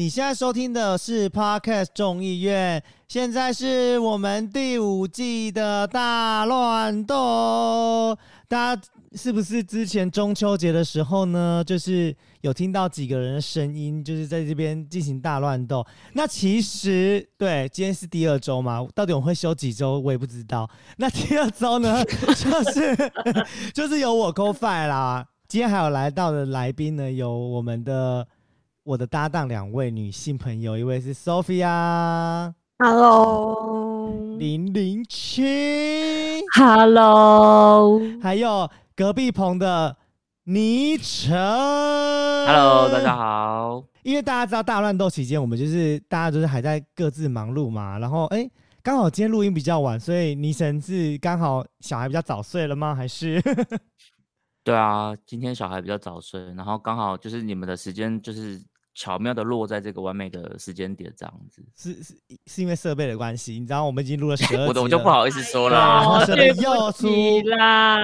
你现在收听的是 Podcast 众议院，现在是我们第五季的大乱斗。大家是不是之前中秋节的时候呢，就是有听到几个人的声音，就是在这边进行大乱斗？那其实对，今天是第二周嘛，到底我们会休几周，我也不知道。那第二周呢，就是就是有我 c o f i 啦。今天还有来到的来宾呢，有我们的我的搭档两位女性朋友，一位是 Sophia Hello，零零七，Hello，还有隔壁棚的倪晨。Hello，大家。好。因为大家知道大乱斗期间，我们就是大家都是还在各自忙碌嘛，然后哎，刚好今天录音比较晚，所以倪晨是刚好小孩比较早睡了吗？还是对啊，今天小孩比较早睡，然后刚好就是你们的时间就是巧妙的落在这个完美的时间点，这样子。是是是因为设备的关系？你知道我们已经录了十二我的我就不好意思说对然后了。设备对不又出起啦，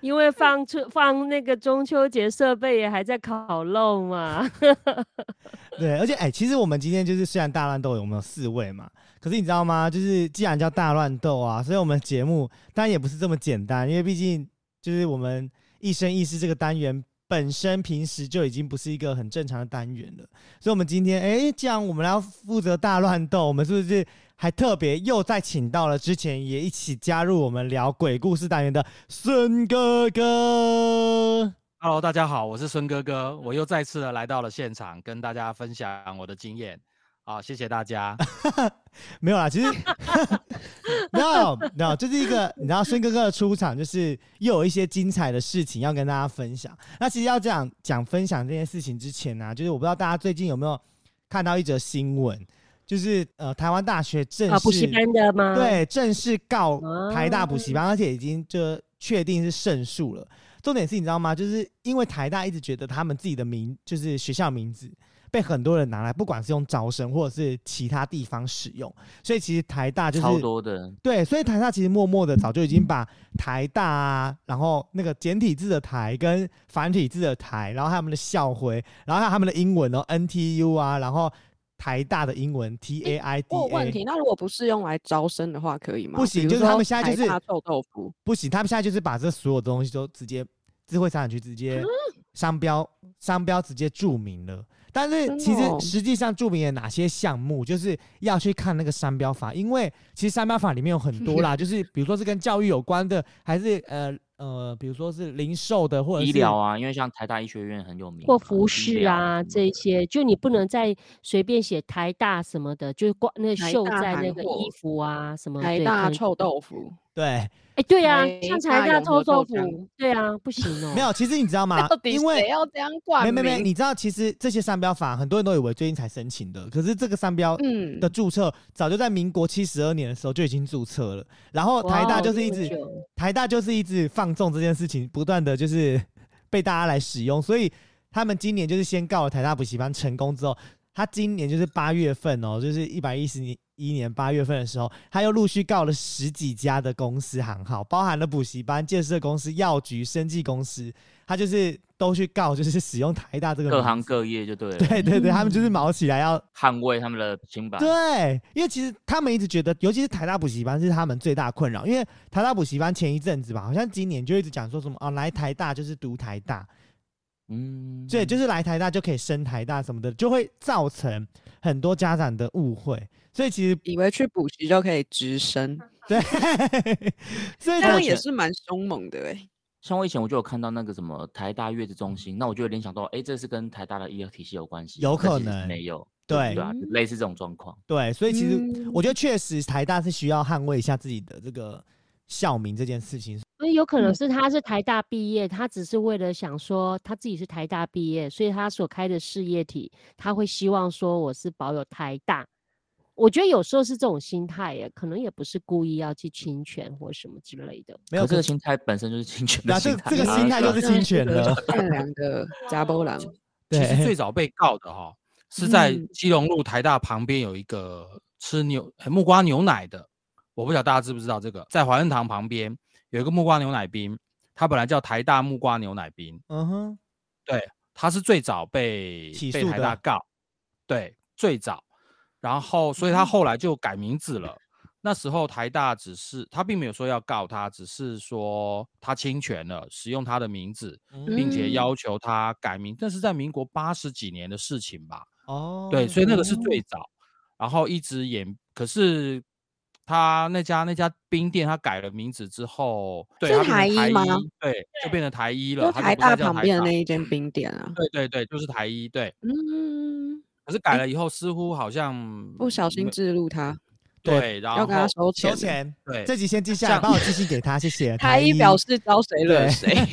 因为放出放那个中秋节设备也还在烤肉嘛。对，而且哎、其实我们今天就是虽然大乱斗有没有四位嘛，可是你知道吗？就是既然叫大乱斗啊，所以我们节目当然也不是这么简单，因为毕竟就是我们一生一世这个单元本身平时就已经不是一个很正常的单元了，所以我们今天哎、既然我们要负责大乱斗，我们是不是还特别又再请到了之前也一起加入我们聊鬼故事单元的孙哥哥？Hello，大家好，我是孙哥哥，我又再次的来到了现场，跟大家分享我的经验。好，谢谢大家。没有啦，其实 没有没有，就是一个你知道孙哥哥的出场，就是又有一些精彩的事情要跟大家分享。那其实要这样讲分享这件事情之前呢、就是我不知道大家最近有没有看到一则新闻，就是呃台湾大学正式、啊，补习班的吗？，对正式告啊台大补习班，而且已经就确定是胜诉了。重点是你知道吗？就是因为台大一直觉得他们自己的名就是学校名字被很多人拿来，不管是用招生或者是其他地方使用，所以其实台大就是超多的，对，所以台大其实默默的早就已经把台大啊，然后那个简体字的台跟繁体字的台，然后他们的校徽，然后还有他们的英文哦，NTU 啊，然后台大的英文 T A I D A，有问题，那如果不是用来招生的话，可以吗？不行就是他们现在就是臭豆腐，不行，他们现在就是把这所有东西都直接智慧财产局直接啊商标商标直接注明了。但是其实哦。实际上著名的哪些项目，就是要去看那个商标法，因为其实商标法里面有很多 啦，就是比如说是跟教育有关的，还是呃呃，比如说是零售的，或者是医疗啊，因为像台大医学院很有名，或服饰啊这一些，就你不能再随便写台大什么的，就是挂那绣在那个衣服啊什么。台大臭豆腐，对，哎，对啊，像台大大永和臭豆腐，对啊，不行哦。没有，其实你知道 吗因为谁要这样冠名？没没没，你知道其实这些商标法很多人都以为最近才申请的，可是这个商标嗯的注册早就在民国七十二年的时候就已经注册了，然后台大就是一直台大就是一直放纵这件事情，不断的就是 被大家来使用，所以他们今年就是先告了台大补习班成功之后，他今年就是八月份哦，就是一百一十一年八月份的时候，他又陆续告了十几家的公司行号，包含了补习班、建设公司、药局、生技公司，他就是都去告，就是使用台大这个各行各业就对了，对对对，他们就是毛起来要捍卫他们的清白。对，因为其实他们一直觉得，尤其是台大补习班是他们最大困扰，因为台大补习班前一阵子吧，好像今年就一直讲说什么啊，来台大就是读台大，嗯，对，就是来台大就可以升台大什么的，就会造成很多家长的误会，所以其实以为去补习就可以直升，对，所以这样也是蛮凶猛的哎。像我以前我就有看到那个什么台大月子中心，那我就有联想到，哎，这是跟台大的医疗体系有关系，有可能没有，对对啊，就类似这种状况。对，所以其实嗯我觉得确实台大是需要捍卫一下自己的这个校名这件事情。所以有可能嗯是他是台大毕业，他只是为了想说他自己是台大毕业，所以他所开的事业体，他会希望说我是保有台大。我觉得有时候是这种心态耶，可能也不是故意要去侵权或什么之类的。没有可这个心态本身就是侵权的心态。这个心态就是侵权了。善良的加波郎，其实最早被告的哈、是在嗯基隆路台大旁边有一个吃牛呃木瓜牛奶的，我不晓得大家知不知道这个，在怀恩堂旁边有一个木瓜牛奶冰，它本来叫台大木瓜牛奶冰，嗯哼，对，他是最早被被起诉的台大告，对，最早，然后所以他后来就改名字了。那时候台大只是他并没有说要告他，只是说他侵权了，使用他的名字，并且嗯要求他改名。那是在民国八十几年的事情吧？哦，对，所以那个是最早，然后一直演，可是他那家那家冰店，他改了名字之后，对，是它变成台台一吗对，就变成台一了，就台大旁边的那一间冰店啊。对对对，就是台一，对。嗯，可是改了以后，似乎好像不小心没置入他，对然后要跟他收钱。收钱。对这集先记下来，像帮我寄信给他，谢谢。台一表示招谁惹对谁。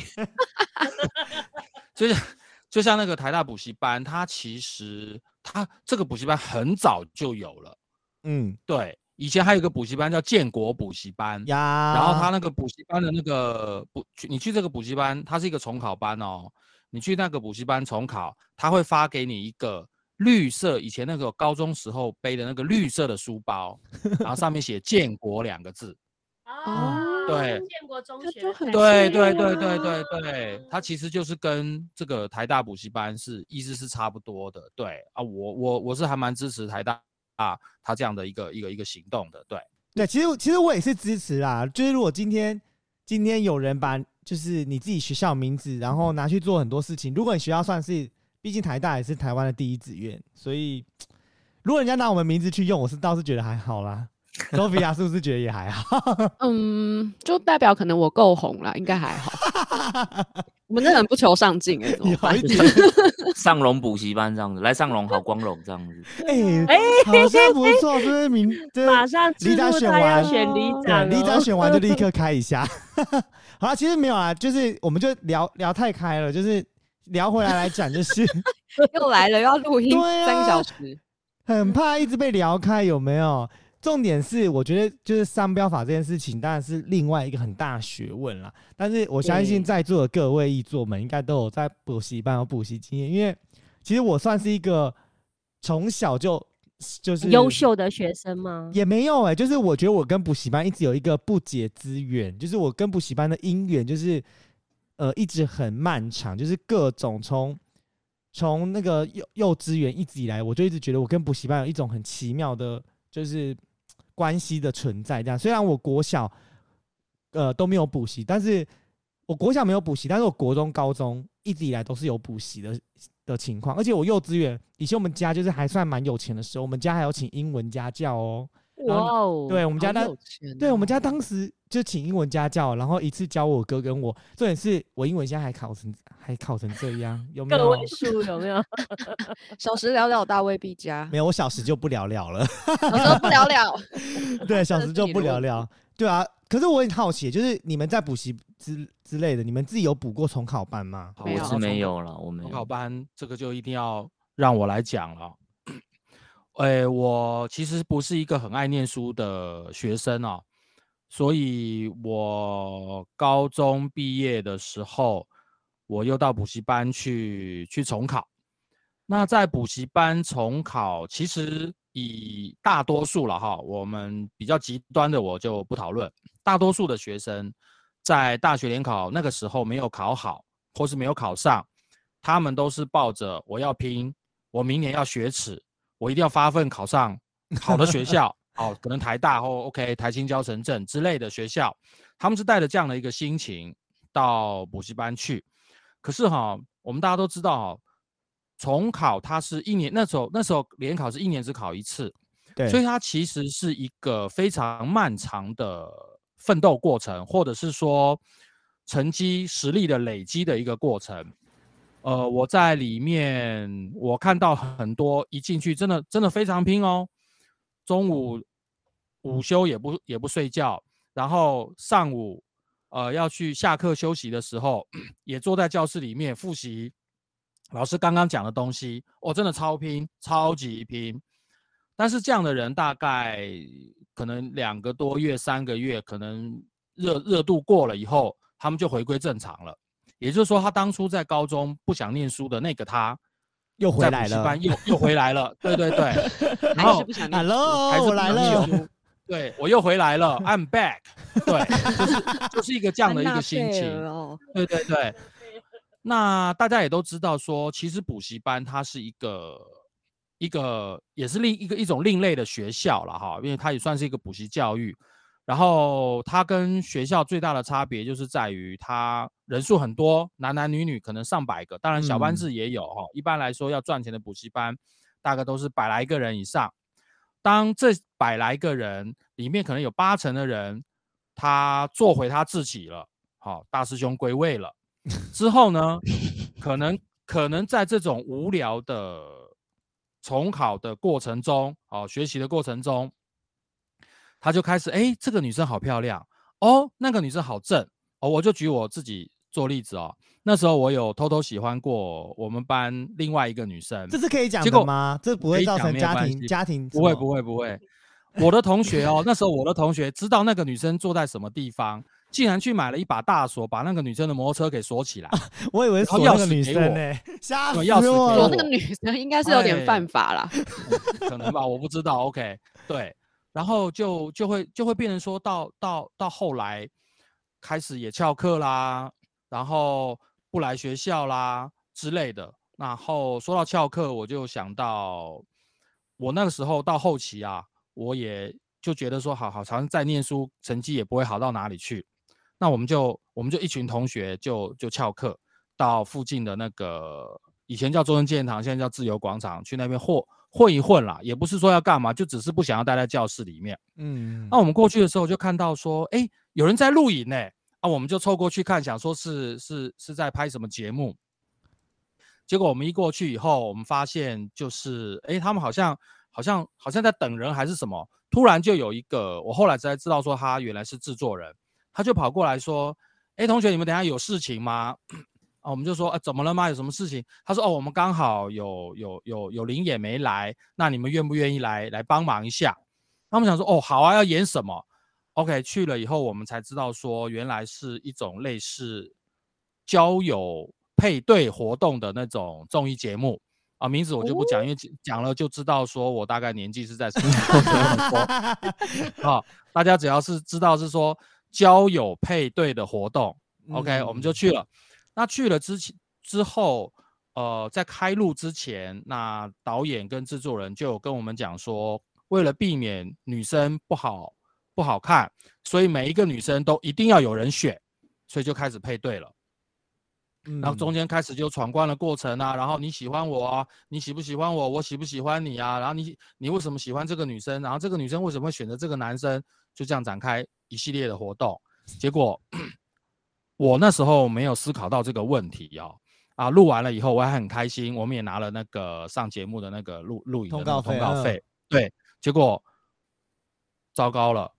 就是就像那个台大补习班，他其实他这个补习班很早就有了，嗯对，以前还有一个补习班叫建国补习班，呀，然后他那个补习班的那个补，你去这个补习班，它是一个重考班哦。你去那个补习班重考，他会发给你一个绿色，以前那个高中时候背的那个绿色的书包，然后上面写“建国”两个字。哦对建国中学就很对是对对对对对，它其实就是跟这个台大补习班是意思是差不多的。对啊，我我我是还蛮支持台大啊他这样的一个一个一个行动的。对，对，其实其实我也是支持啦。就是如果今天今天有人把就是你自己学校名字，然后拿去做很多事情，如果你学校算是，毕竟台大也是台湾的第一志愿，所以如果人家拿我们名字去用，我是倒是觉得还好啦。Sophia 是不是觉得也还好？嗯，就代表可能我够红了，应该还好。我们这人不求上进哎，怎么办有一？点 上龙补习班这样子，来上龙好光荣这样子。哎、哎好像不错，是不是名？这马上里长选完选里对，长哦里长选完就立刻开一下。好了，其实没有啊，就是我们就聊聊太开了，就是聊回来来讲，就是 又来了，又要录音三个小时。很怕一直被聊开，有没有？重点是，我觉得就是商标法这件事情，当然是另外一个很大学问啦。但是我相信在座的各位译作们，应该都有在补习班有补习经验，因为其实我算是一个从小就就是优秀的学生吗？也没有哎、就是我觉得我跟补习班一直有一个不解之缘，就是我跟补习班的姻缘，就是呃一直很漫长，就是各种从从那个幼幼稚园一直以来，我就一直觉得我跟补习班有一种很奇妙的，就是关系的存在。这样，虽然我国小呃都没有补习，但是我国小没有补习，但是我国中、高中一直以来都是有补习的的情况，而且我幼稚园以前我们家就是还算蛮有钱的时候，我们家还有请英文家教哦。哦，对我们家当对我们哦家当时就请英文家教，然后一次教我哥跟我，重点是我英文现在还考成还考成这样，有没有个位？数有没有？小时了了大未必佳没，有，我小时就不了了了。小时候不了了。对，小这时就不是你的问题聊聊。对啊，可是我很好奇，就是你们在补习之之类的，你们自己有补过重考班吗？我是没有了，我没重考。班这个就一定要让我来讲了。哎，我其实不是一个很爱念书的学生哦，所以我高中毕业的时候，我又到补习班去去重考。那在补习班重考，其实以大多数了哈，我们比较极端的我就不讨论。大多数的学生在大学联考那个时候没有考好，或是没有考上，他们都是抱着我要拼，我明年要学耻，我一定要发奋考上 好的学校，哦，可能台大或 OK 台青交城镇之类的学校，他们是带着这样的一个心情到补习班去。可是哈，我们大家都知道哈，重考它是一年，那时候那时候联考是一年只考一次，对，所以它其实是一个非常漫长的奋斗过程，或者是说成绩实力的累积的一个过程。呃，我在里面我看到很多一进去真的真的非常拼哦，中午午休也不也不睡觉，然后上午呃要去下课休息的时候，也坐在教室里面复习老师刚刚讲的东西，我、真的超拼，超级拼。但是这样的人大概可能两个多月、三个月，可能热热度过了以后，他们就回归正常了。也就是说，他当初在高中不想念书的那个他，又回来了。补习班又又回来了。对对对，然还后是不想念还是我来不想念了。书。对我又回来了，I'm back。对，就是就是一个这样的一个心情。哦，对对对。那大家也都知道说，其实补习班它是一个一个也是另一个一种另类的学校了哈，因为它也算是一个补习教育。然后它跟学校最大的差别就是在于它人数很多，男男女女可能上百个，当然小班嗯制也有哈。一般来说要赚钱的补习班，大概都是百来个人以上。当这百来个人里面可能有八成的人，他做回他自己了，好、大师兄归位了。之后呢，可能可能在这种无聊的重考的过程中，哦，学习的过程中，他就开始，哎，这个女生好漂亮哦，那个女生好正哦，我就举我自己做例子哦。那时候我有偷偷喜欢过我们班另外一个女生，这是可以讲结果的吗？这不会造成家庭家庭不会不会不会，我的同学哦，那时候我的同学知道那个女生坐在什么地方，竟然去买了一把大锁，把那个女生的摩托车给锁起来。我以为锁那个女生呢，吓死我了那个女生应该是有点哎犯法啦。可能吧，我不知道。OK，对，然后就就会就会变成说到到到后来开始也翘课啦，然后不来学校啦之类的。然后说到翘课，我就想到我那个时候到后期啊，我也就觉得说，好好常在念书，成绩也不会好到哪里去。那我们就我们就一群同学就就翘课到附近的那个以前叫中正纪念堂，现在叫自由广场，去那边混混一混啦，也不是说要干嘛，就只是不想要待在教室里面。嗯那我们过去的时候就看到说，哎，有人在录影呢，啊，我们就凑过去看，想说是是是在拍什么节目。结果我们一过去以后，我们发现就是，哎，他们好像好像好像在等人还是什么，突然就有一个，我后来才知道说他原来是制作人，他就跑过来说，哎，同学，你们等下有事情吗？啊，我们就说，啊，怎么了吗？有什么事情？他说，哦，我们刚好有有有有灵也没来，那你们愿不愿意来来帮忙一下？他们想说，哦，好啊，要演什么？OK，去了以后，我们才知道说，原来是一种类似交友配对活动的那种综艺节目啊，名字我就不讲，因为讲讲了就知道说我大概年纪是在什么地方，不用说啊。大家只要是知道是说交友配对的活动，OK，我们就嗯去了。那去了之前之后，呃，在开录之前，那导演跟制作人就有跟我们讲说，为了避免女生不好不好看，所以每一个女生都一定要有人选，所以就开始配对了。然后中嗯间开始就闯关的过程啊，然后你喜欢我啊，你喜不喜欢我，我喜不喜欢你啊，然后你你为什么喜欢这个女生，然后这个女生为什么会选择这个男生，就这样展开一系列的活动。结果我那时候没有思考到这个问题哦，啊，录完了以后我还很开心，我们也拿了那个上节目的那个录录影的通告通告费，对，结果糟糕了，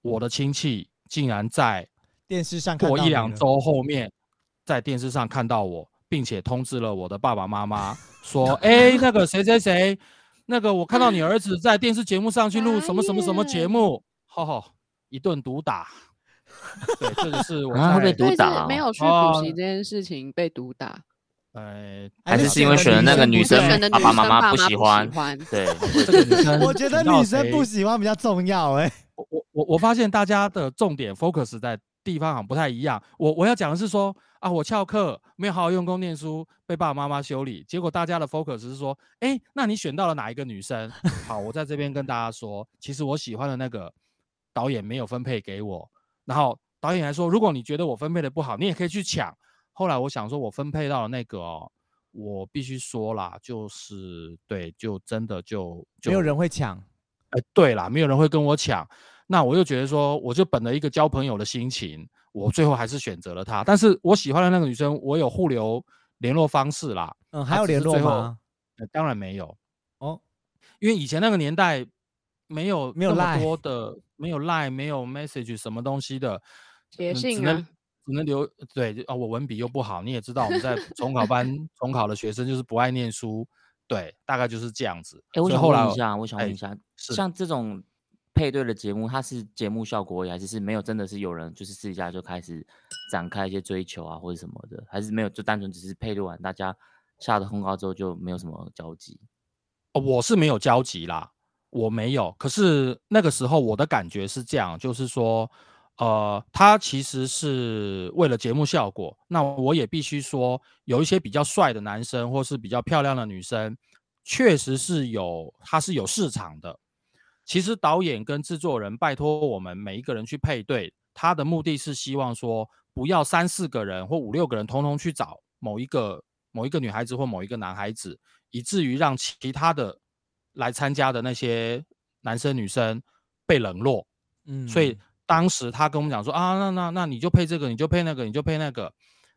我的亲戚竟然在电视上看过一两周后面，在电视上看到我，并且通知了我的爸爸妈妈，说：“哎，那个谁谁谁，那个我看到你儿子在电视节目上去录什么什么什么节目，吼吼，一顿毒打。” 对，这个是我啊会被毒打哦是没有去哦补习这件事情被毒打，呃，还是是是因为选的那个女生选的，爸妈妈不喜欢，对，这个女生我觉得女生不喜欢比较重要哎、我我我我发现大家的重点 focus 在地方好像不太一样。我我要讲的是说啊，我翘课没有好好用功念书，被爸爸妈妈修理。结果大家的 focus 是说，哎，那你选到了哪一个女生？好，我在这边跟大家说，其实我喜欢的那个导演没有分配给我。然后导演还说，如果你觉得我分配的不好，你也可以去抢。后来我想说，我分配到了那个哦，我必须说啦，就是对，就真的就就没有人会抢。哎，对啦，没有人会跟我抢。那我又觉得说，我就本着一个交朋友的心情，我最后还是选择了她。但是我喜欢的那个女生，我有互留联络方式啦。嗯，还有联络吗？呃当然没有，哦，因为以前那个年代没有没有那么多的，没有 Line，没有 message 什么东西的，写嗯只能信啊，只能留对就啊，我文笔又不好，你也知道我们在 重考班重考的学生就是不爱念书，对，大概就是这样子。哎、我想问一下，我想问哎一下，是像这种配对的节目，它是节目效果还是是没有真的是有人就是私底下就开始展开一些追求啊，或者什么的，还是没有就单纯只是配对完，大家下了通告之后就没有什么交集？哦我是没有交集啦，我没有。可是那个时候我的感觉是这样，就是说，呃，他其实是为了节目效果。那我也必须说，有一些比较帅的男生，或是比较漂亮的女生，确实是有，他是有市场的。其实导演跟制作人拜托我们每一个人去配对，他的目的是希望说，不要三四个人或五六个人通通去找某一个某一个女孩子或某一个男孩子，以至于让其他的来参加的那些男生女生被冷落。嗯所以当时他跟我们讲说啊，那那那你就配这个，你就配那个，你就配那个，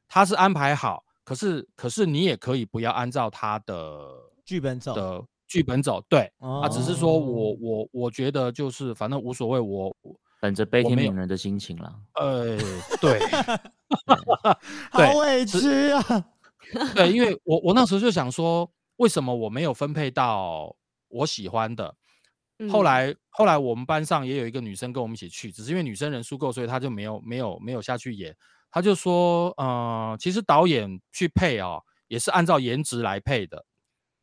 他是安排好，可是可是你也可以不要按照他的剧本走的剧本走，对，啊，只是说我哦我我觉得就是反正无所谓，我我本着悲天悯人的心情啦。呃 对好对委屈啊！对，因为我我那时候就想说，为什么我没有分配到我喜欢的？后嗯来后来我们班上也有一个女生跟我们一起去，只是因为女生人数够，所以她就没有没有没有下去演。她就说，呃，其实导演去配哦，也是按照颜值来配的。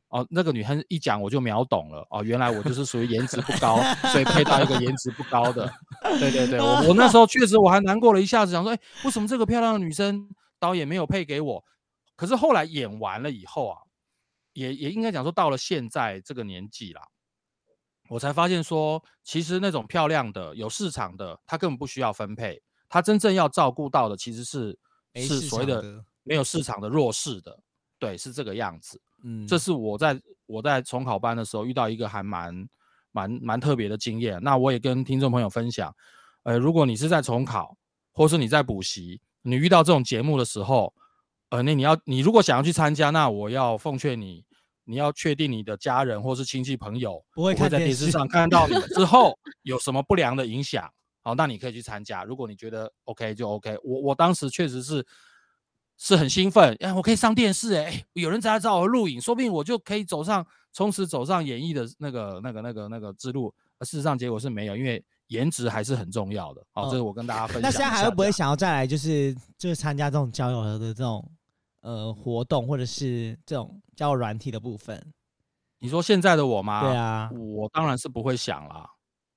哦，那个女生一讲我就秒懂了哦，原来我就是属于颜值不高，所以配到一个颜值不高的。对对对，我我那时候确实我还难过了一下子，想说，哎，为什么这个漂亮的女生导演没有配给我？可是后来演完了以后啊，也也应该讲说到了现在这个年纪啦，我才发现说，其实那种漂亮的、有市场的，他根本不需要分配，他真正要照顾到的其实是是所谓的没有市场的弱势的，对，是这个样子。嗯这是我在我在重考班的时候遇到一个还蛮蛮蛮特别的经验。那我也跟听众朋友分享，呃，如果你是在重考，或是你在补习，你遇到这种节目的时候，呃，那你要你如果想要去参加，那我要奉劝你，你要确定你的家人或是亲戚朋友不会在电视视上看到你 之后有什么不良的影响，好，那你可以去参加。如果你觉得 OK 就 OK，我我当时确实是是很兴奋，哎，我可以上电视、哎，哎有人在找我录影，说不定我就可以走上从此走上演艺的那个那个那个那个之路。而事实上结果是没有，因为颜值还是很重要的。好、哦这是我跟大家分享那。现在还会不会想要再来，就是就是参加这种交友的这种呃活动，或者是这种交友软体的部分？你说现在的我吗？对啊，我当然是不会想啦，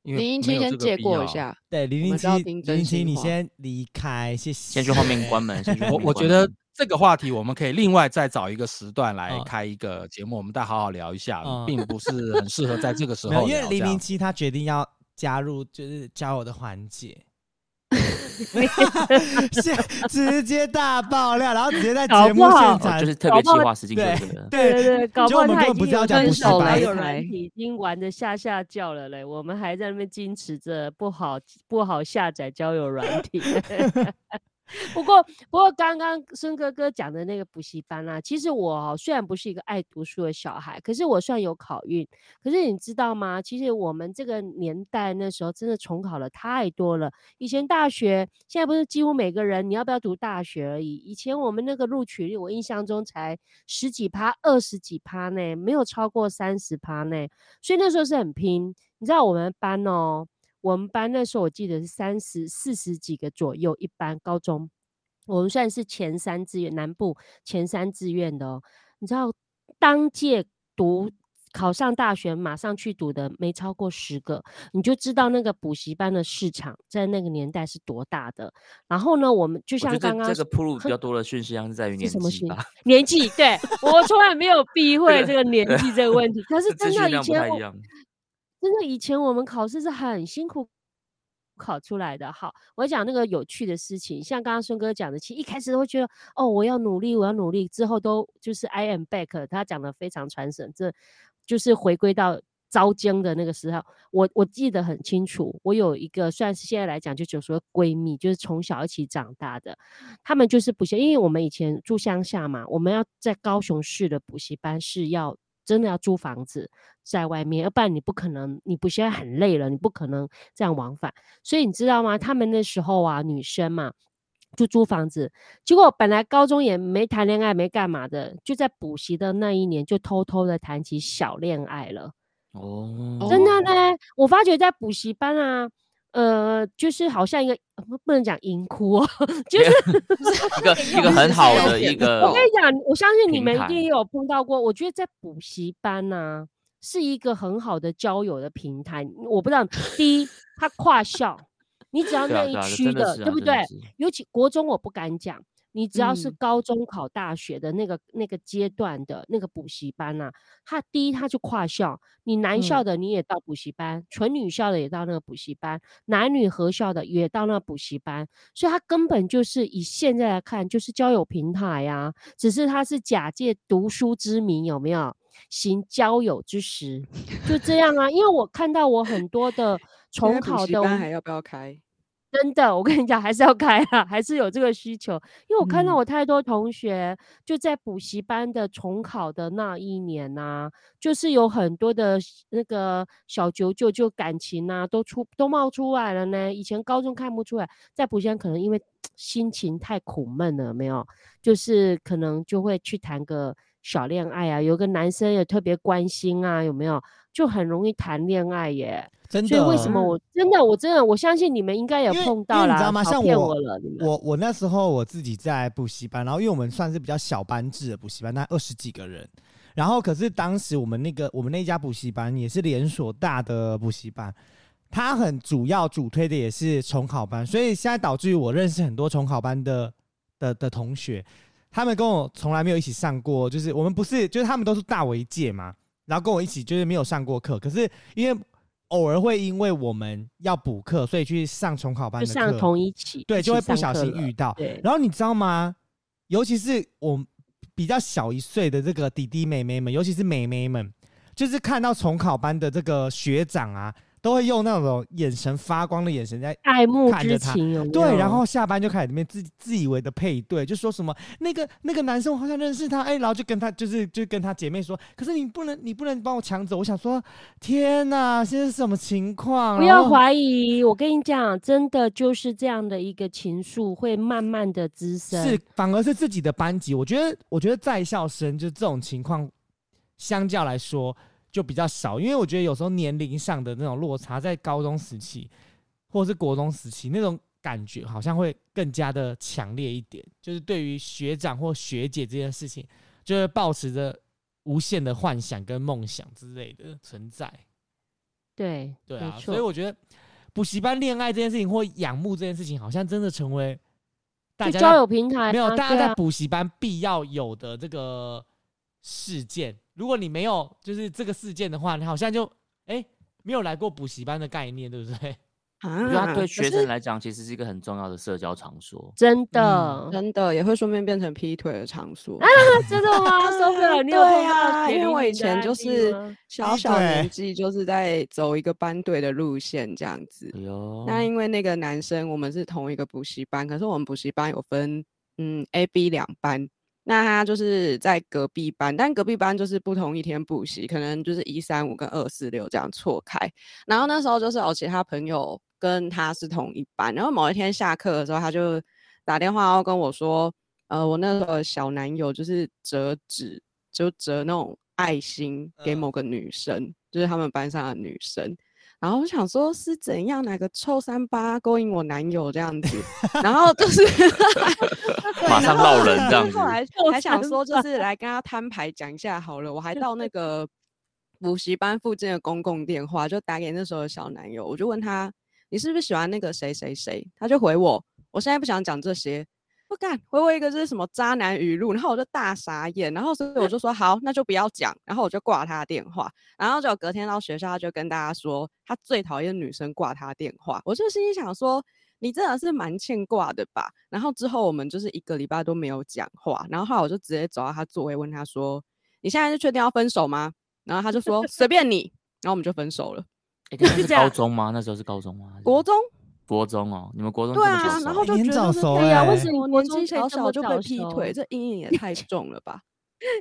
因为林英没有清先借。过一下，对，零零七，零零七，你先离开，谢谢。先去后面关门，先去我我觉得门这个话题我们可以另外再找一个时段来嗯开一个节目，我们再好好聊一下，嗯并不是很适合在这个时，候。因为零零七他决定要加入就是交友的环节，现 直接大爆料，然后直接在节目现场，就是特别计划实境秀对这个。对对对，搞不好就我们根本他已经有不知道讲分手补习班了，有开软体已经玩的下下叫了嘞，我们还在那边矜持着不好不好下载交友软体。不过，不过刚刚孙哥哥讲的那个补习班啊，其实我虽然不是一个爱读书的小孩，可是我算有考运。可是你知道吗？其实我们这个年代那时候真的重考了太多了。以前大学，现在不是几乎每个人你要不要读大学而已。以前我们那个录取率，我印象中才十几趴、二十几趴呢，没有超过三十趴呢。所以那时候是很拼。你知道我们班哦，我们班那时候我记得是三十四十几个左右，一班高中，我们算是前三志愿，南部前三志愿的哦。你知道当届读考上大学马上去读的没超过十个，你就知道那个补习班的市场在那个年代是多大的。然后呢，我们就像刚刚这这个铺路比较多的讯息，好像是在于 年是什么讯纪吧，年纪，对我 从来没有避讳个这个年纪这个问题。可是资真的以前。真的以前我们考试是很辛苦考出来的。好，我讲那个有趣的事情，像刚刚孙哥讲的，其实一开始都会觉得哦，我要努力，我要努力，之后都就是 I am back，他讲的非常传神，这就是回归到。招经的那个时候，我我记得很清楚。我有一个算是现在来讲，就就说闺蜜，就是从小一起长大的，他们就是补习，因为我们以前住乡下嘛，我们要在高雄市的补习班是要真的要租房子在外面，要不然你不可能，你不现在很累了，你不可能这样往返。所以你知道吗？他们那时候啊，女生嘛，就租房子，结果本来高中也没谈恋爱，没干嘛的，就在补习的那一年就偷偷的谈起小恋爱了。哦，真的呢，我发觉在补习班啊，呃，就是好像一个呃不不能讲淫窟哦，就 是一个一个很好的一个我跟你讲，我相信你们一定有碰到过。我觉得在补习班呢、是一个很好的交友的平台。我不知道，第一，它跨校，你只要那一区的，对不对？尤其国中我不敢讲，你只要是嗯高中考大学的那个那个阶段的那个补习班呐、他第一他就跨校，你男校嗯的你也到补习班，纯女校的也到那个补习班，男女合校的也到那个补习班，所以他根本就是以现在来看就是交友平台呀、只是他是假借读书之名有没有？行交友之实，就这样啊！因为我看到我很多的 重考的补习班还要不要开？真的，我跟你讲，还是要开啊，还是有这个需求。因为我看到嗯我太多同学就在补习班的重考的那一年呐、就是有很多的那个小九九就感情呐、都出都冒出来了呢。以前高中看不出来，在补习班可能因为心情太苦闷了，没有，就是可能就会去谈个小恋爱啊，有个男生也特别关心啊，有没有？就很容易谈恋爱耶。真的。所以为什么我真的我真的我相信你们应该有碰到了，你知道吗？像我我了，你们我我那时候我自己在补习班，然后因为我们算是比较小班制的补习班，大概二十几个人。然后可是当时我们那个我们那家补习班也是连锁大的补习班，它很主要主推的也是重考班，所以现在导致于我认识很多重考班的的的同学，他们跟我从来没有一起上过，就是我们不是就是他们都是大我一届嘛，然后跟我一起就是没有上过课，可是因为偶尔会因为我们要补课，所以去上重考班就上的课，同一起，对，就会不小心遇到。对，然后你知道吗？尤其是我比较小一岁的这个弟弟妹妹们，尤其是妹妹们，就是看到重考班的这个学长啊，都会用那种眼神发光的眼神在爱慕之看着他情有有？对，然后下班就开始里面自自以为的配对，就说什么那个那个男生我好像认识他，哎、然后就跟他就是就跟他姐妹说，可是你不能你不能帮我抢走。我想说，天哪，现在是什么情况？不要怀疑，我跟你讲，真的就是这样的一个情愫会慢慢的滋生。是反而是自己的班级，我觉得我觉得在校生就这种情况，相较来说就比较少，因为我觉得有时候年龄上的那种落差，在高中时期或是国中时期那种感觉，好像会更加的强烈一点。就是对于学长或学姐这件事情，就会保持着无限的幻想跟梦想之类的存在。对，对啊，所以我觉得补习班恋爱这件事情或仰慕这件事情，好像真的成为大家交友平台没有，大家在补习班必要有的这个事件。如果你没有就是这个事件的话，你好像就哎、没有来过补习班的概念，对不对？啊，我觉得它对学生是来讲，其实是一个很重要的社交场所。真的，真的也会顺便变成劈腿的场所啊。真的吗？Sophia，你有对碰到啊，因为我以前就是小小年腿纪，就是在走一个班队的路线这样子。那因为那个男生我们是同一个补习班，可是我们补习班有分嗯 A、B 两班。那他就是在隔壁班，但隔壁班就是不同一天补习，可能就是一三五跟二四六这样错开。然后那时候就是有其他朋友跟他是同一班，然后某一天下课的时候，他就打电话要跟我说，呃，我那个小男友就是折纸，就折那种爱心给嗯某个女生，就是他们班上的女生。然后我想说是怎样哪个臭三八勾引我男友这样子，然后就是 对马上闹人这样子后来臭还想说就是来跟他摊牌讲一下好了，我还到那个补习班附近的公共电话就打给那时候的小男友，我就问他你是不是喜欢那个谁谁谁，他就回我我现在不想讲这些。不干，回我一个这是什么渣男语录，然后我就大傻眼，然后所以我就说好，那就不要讲，然后我就挂他电话，然后就隔天到学校，他就跟大家说他最讨厌女生挂他电话，我就心里想说你真的是蛮欠挂的吧。然后之后我们就是一个礼拜都没有讲话，然后后来我就直接走到他座位问他说你现在是确定要分手吗？然后他就说随便你，然后我们就分手了。哎，那是高中吗？那时候是高中吗？国中国中哦，你们国中对啊，然后就觉得就是熟欸对呀为什么我 年纪小小就被劈腿，熟这阴影也太重了吧？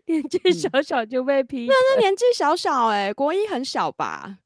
年纪嗯小小就被劈腿，那年纪小小哎、国一很小吧？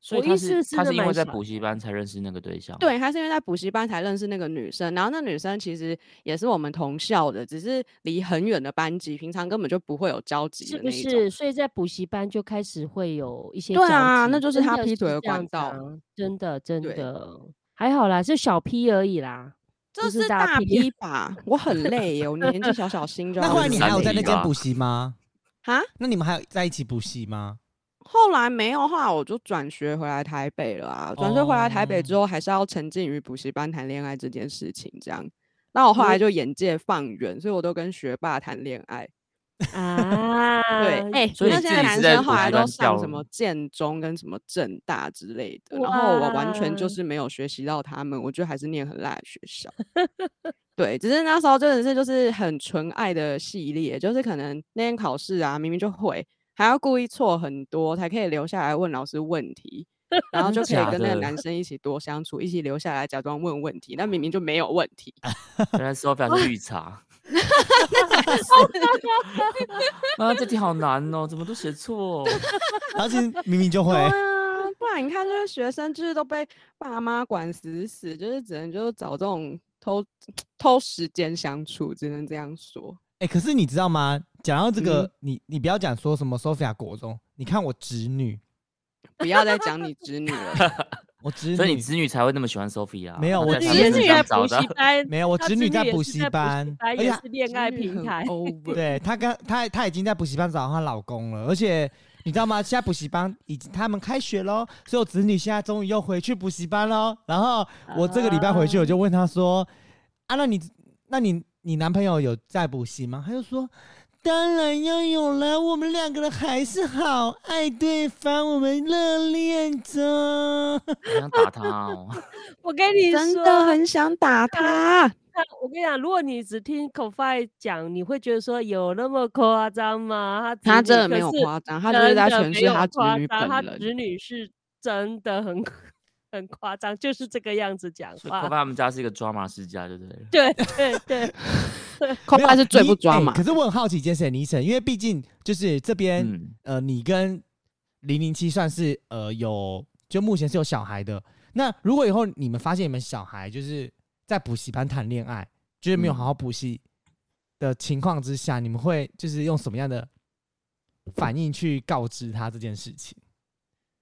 我所以他是他是因为在补习班才认识那个对象。对，他是因为在补习班才认识那个女生，然后那女生其实也是我们同校的，只是离很远的班级，平常根本就不会有交集是不。是？所以在补习班就开始会有一些交对啊那就是他劈腿的管道啊真的真的还好啦，是小 P 而已啦。这是是大大劈批吧？我很累耶，我年纪小小心就要那后来你三还有在那间补习吗？哈，那你们还有在一起补习吗？后来没有的话，我就转学回来台北了啊。转学回来台北之哦后，还是要沉浸于补习班谈恋爱这件事情，这样。那我后来就眼界放远，所以我都跟学霸谈恋爱。啊，对，哎、所以那现在男生后来都上什么建中跟什么正大之类的，然后我完全就是没有学习到他们，我觉得还是念很烂的学校。对，只是那时候真的是就是很纯爱的系列，就是可能那天考试啊，明明就会，还要故意错很多，才可以留下来问老师问题，然后就可以跟那个男生一起多相处，一起留下来假装问问题，那明明就没有问题。原来 Sophia 是绿茶。啊，这题好难哦，怎么都写错？而且明明就会，啊，不然你看这些学生就是都被爸妈管死死，就是只能就是找这种偷 偷时间相处，只能这样说。哎、可是你知道吗？讲到这个，嗯你你不要讲说什么 Sophia 国中，你看我侄女，不要再讲你侄女了，我侄女所以你侄女才会那么喜欢 Sophia。没有我侄女在补习。班，没有，我侄女在补习班，而且是恋爱平台。对她跟她她已经在补习班找到她老公了，而且你知道吗？现在补习班已经他们开学喽，所以我侄女现在终于又回去补习班喽。然后我这个礼拜回去，我就问她说：“啊，那你那你你男朋友有在补习吗？”她就说。当然要有了，我们两个人还是好爱对方，我们热恋着。想打他哦！我跟你说真，的很想打他。我跟你讲，如果你只听 c o f i 讲，你会觉得说有那么夸张吗？他他真的没有夸张，他就是在真的有诠释他侄女夸张他本人。侄女是真的很很夸张，就是这个样子讲所以 Sophia 话。他们家是一个 drama 世家，对 不对？对对 对，恐怕是最不抓马可。是我很好奇一件事，倪晨，因为毕竟就是这边、嗯，呃，你跟零零七算是呃有，就目前是有小孩的。那如果以后你们发现你们小孩就是在补习班谈恋爱，就是没有好好补习的情况之下，你们会就是用什么样的反应去告知他这件事情？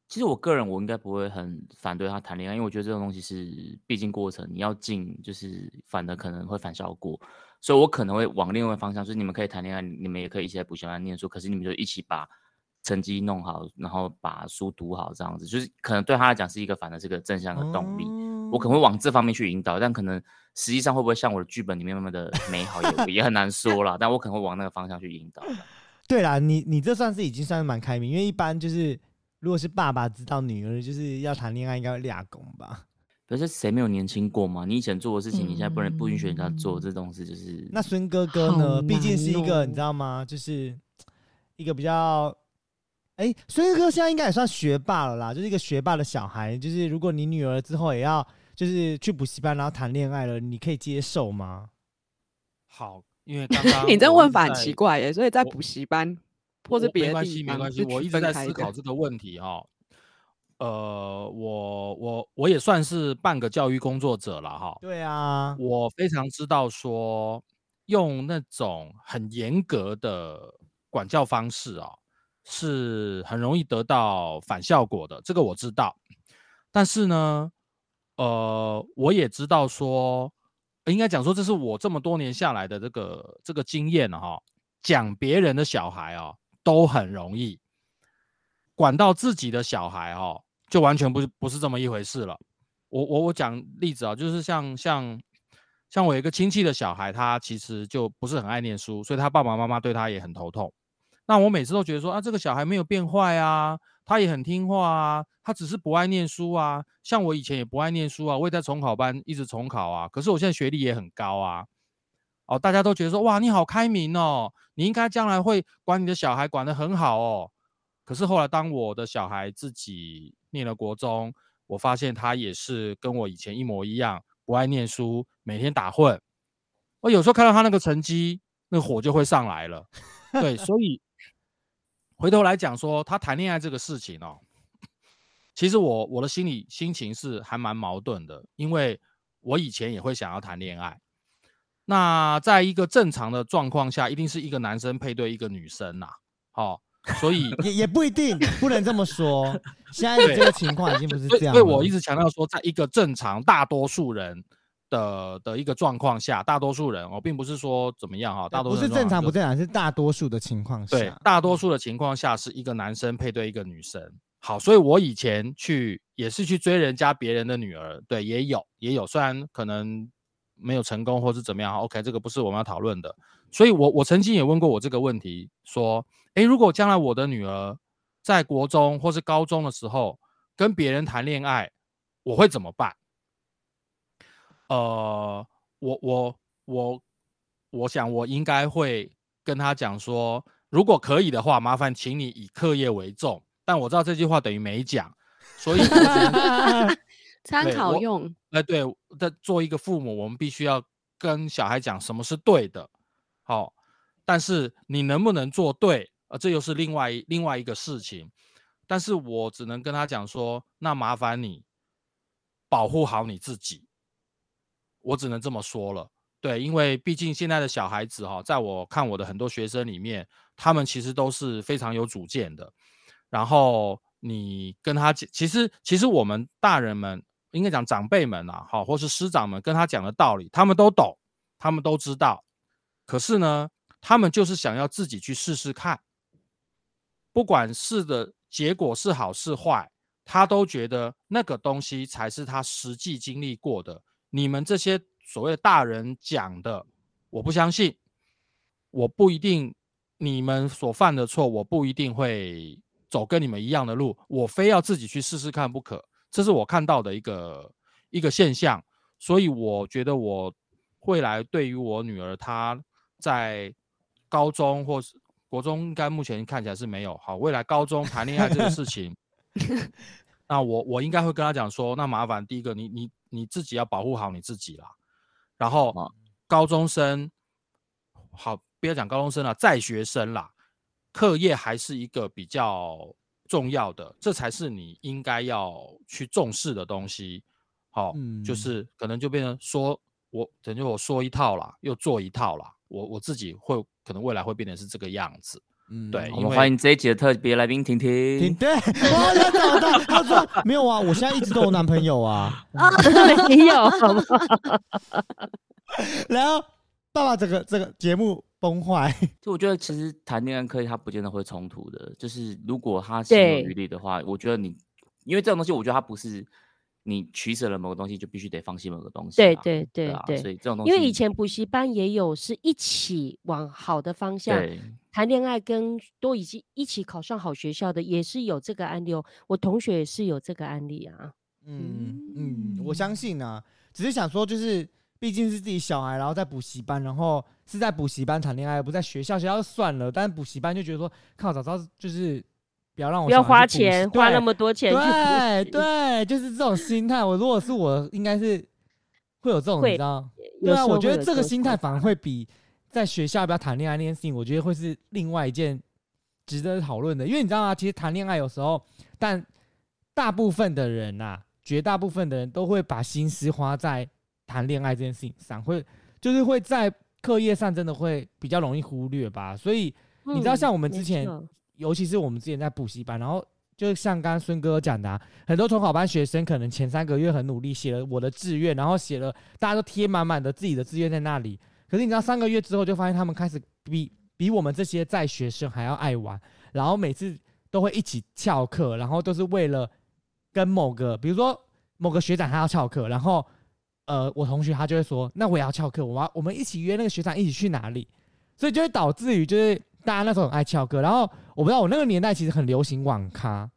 其实我个人我应该不会很反对他谈恋爱，因为我觉得这种东西是必经过程，你要进就是反而可能会反效果，所以我可能会往另外方向，就是你们可以谈恋爱，你们也可以一起来补习班念书，可是你们就一起把成绩弄好，然后把书读好，这样子就是可能对他来讲是一个反的这个正向的动力。我可能会往这方面去引导，但可能实际上会不会像我的剧本里面那么的美好，也也很难说啦。但我可能会往那个方向去引导。对啦，你你这算是已经算是蛮开明，因为一般就是如果是爸爸知道女儿就是要谈恋爱，应该会俩拱吧？可是谁没有年轻过嘛？你以前做的事情，你现在不能不允许人家做，这东西就是那孙哥哥呢？好毕竟是一个你知道吗？就是一个比较，哎、孙哥哥现在应该也算学霸了啦，就是一个学霸的小孩。就是如果你女儿之后也要就是去补习班，然后谈恋爱了，你可以接受吗？好，因为刚刚 你这问法很奇怪耶，所以在补习班或是我没关系，别的地没关系，方是区我一直在思考这个问题哈、呃，我我我也算是半个教育工作者了哈、对啊，我非常知道说，用那种很严格的管教方式啊，是很容易得到反效果的，这个我知道。但是呢，呃，我也知道说，应该讲说，这是我这么多年下来的这个这个经验哈、讲别人的小孩啊，都很容易，管到自己的小孩哦，就完全不是不是这么一回事了。我我我讲例子啊，就是像像像我一个亲戚的小孩，他其实就不是很爱念书，所以他爸爸妈妈对他也很头痛。那我每次都觉得说啊，这个小孩没有变坏啊，他也很听话啊，他只是不爱念书啊。像我以前也不爱念书啊，我也在重考班一直重考啊，可是我现在学历也很高啊。哦，大家都觉得说哇，你好开明哦，你应该将来会管你的小孩管得很好哦。可是后来当我的小孩自己念了国中，我发现他也是跟我以前一模一样，不爱念书，每天打混。我有时候看到他那个成绩，那个火就会上来了。对，所以回头来讲说，他谈恋爱这个事情哦，其实我我的心里心情是还蛮矛盾的，因为我以前也会想要谈恋爱。那在一个正常的状况下，一定是一个男生配对一个女生呐，好、所以也也不一定，不能这么说。现在的这个情况已经不是这样了。所以我一直强调说，在一个正常大多数人的的一个状况下，大多数人哦，并不是说怎么样哈，大多数不是正常不正常，是大多数的情况下。对，大多数的情况下是一个男生配对一个女生。好，所以我以前去也是去追人家别人的女儿，对，也有也有，虽然可能没有成功或是怎么样，OK，这个不是我们要讨论的。所以我我曾经也问过我这个问题，说，诶，如果将来我的女儿在国中或是高中的时候跟别人谈恋爱，我会怎么办？呃，我我我我想我应该会跟她讲说，如果可以的话，麻烦请你以课业为重。但我知道这句话等于没讲，所以 参考用。哎，对，在做一个父母，我们必须要跟小孩讲什么是对的，好、但是你能不能做对，呃，这又是另外一另外一个事情。但是我只能跟他讲说，那麻烦你保护好你自己，我只能这么说了。对，因为毕竟现在的小孩子哈、在我看我的很多学生里面，他们其实都是非常有主见的。然后你跟他讲，其实其实我们大人们应该讲长辈们啊，好，或是师长们跟他讲的道理，他们都懂，他们都知道。可是呢，他们就是想要自己去试试看，不管试的结果是好是坏，他都觉得那个东西才是他实际经历过的。你们这些所谓的大人讲的，我不相信，我不一定，你们所犯的错，我不一定会走跟你们一样的路，我非要自己去试试看不可。这是我看到的一个一个现象，所以我觉得我未来对于我女儿她在高中或是国中，应该目前看起来是没有好。未来高中谈恋爱这个事情，那我我应该会跟她讲说，那麻烦第一个，你你你自己要保护好你自己啦。然后好高中生，好，不要讲高中生了，在学生啦，课业还是一个比较重要的，这才是你应该要去重视的东西。好、就嗯是可能就变成说我等于我说一套啦，又做一套啦，我我自己会可能未来会变成是这个样子。嗯对我们欢迎这一集的特别来宾婷婷婷。婷，我要找到。他说没有啊，我现在一直都有男朋友啊。啊，没有，好不好？然后爸爸这个这个节目崩坏，就我觉得其实谈恋爱可以，它不见得会冲突的。就是如果他心有对余力的话，我觉得你，因为这种东西，我觉得他不是你取舍了某个东西就必须得放弃某个东西啊。对对对啊，对所以这种东西，因为以前补习班也有是一起往好的方向对谈恋爱，跟都已经一起考上好学校的，也是有这个案例哦。我同学也是有这个案例啊。嗯嗯，我相信啊，只是想说，就是毕竟是自己小孩，然后在补习班，然后是在补习班谈恋爱，不在学校，学校就算了，但补习班就觉得说，靠，早知道就是不要让我不要花钱，花那么多钱对对，就是这种心态。我如果是我，应该是会有这种，你知道？对啊，我觉得这个心态反而会比在学校要不要谈恋爱那件事情，我觉得会是另外一件值得讨论的。因为你知道吗？其实谈恋爱有时候，但大部分的人呐、绝大部分的人都会把心思花在谈恋爱这件事情上，会就是会在课业上真的会比较容易忽略吧。所以你知道，嗯像我们之前错尤其是我们之前在补习班，然后就像刚刚孙哥讲的、啊，很多统考班学生可能前三个月很努力，写了我的志愿，然后写了大家都贴满满的自己的志愿在那里。可是你知道，三个月之后就发现他们开始比比我们这些在学生还要爱玩，然后每次都会一起翘课，然后都是为了跟某个，比如说某个学长他要翘课，然后呃我同学他就会说，那我也要翘课，我要我们一起约那个学长一起去哪里，所以就会导致于就是大家那时候很爱翘课，然后我不知道我那个年代其实很流行网咖，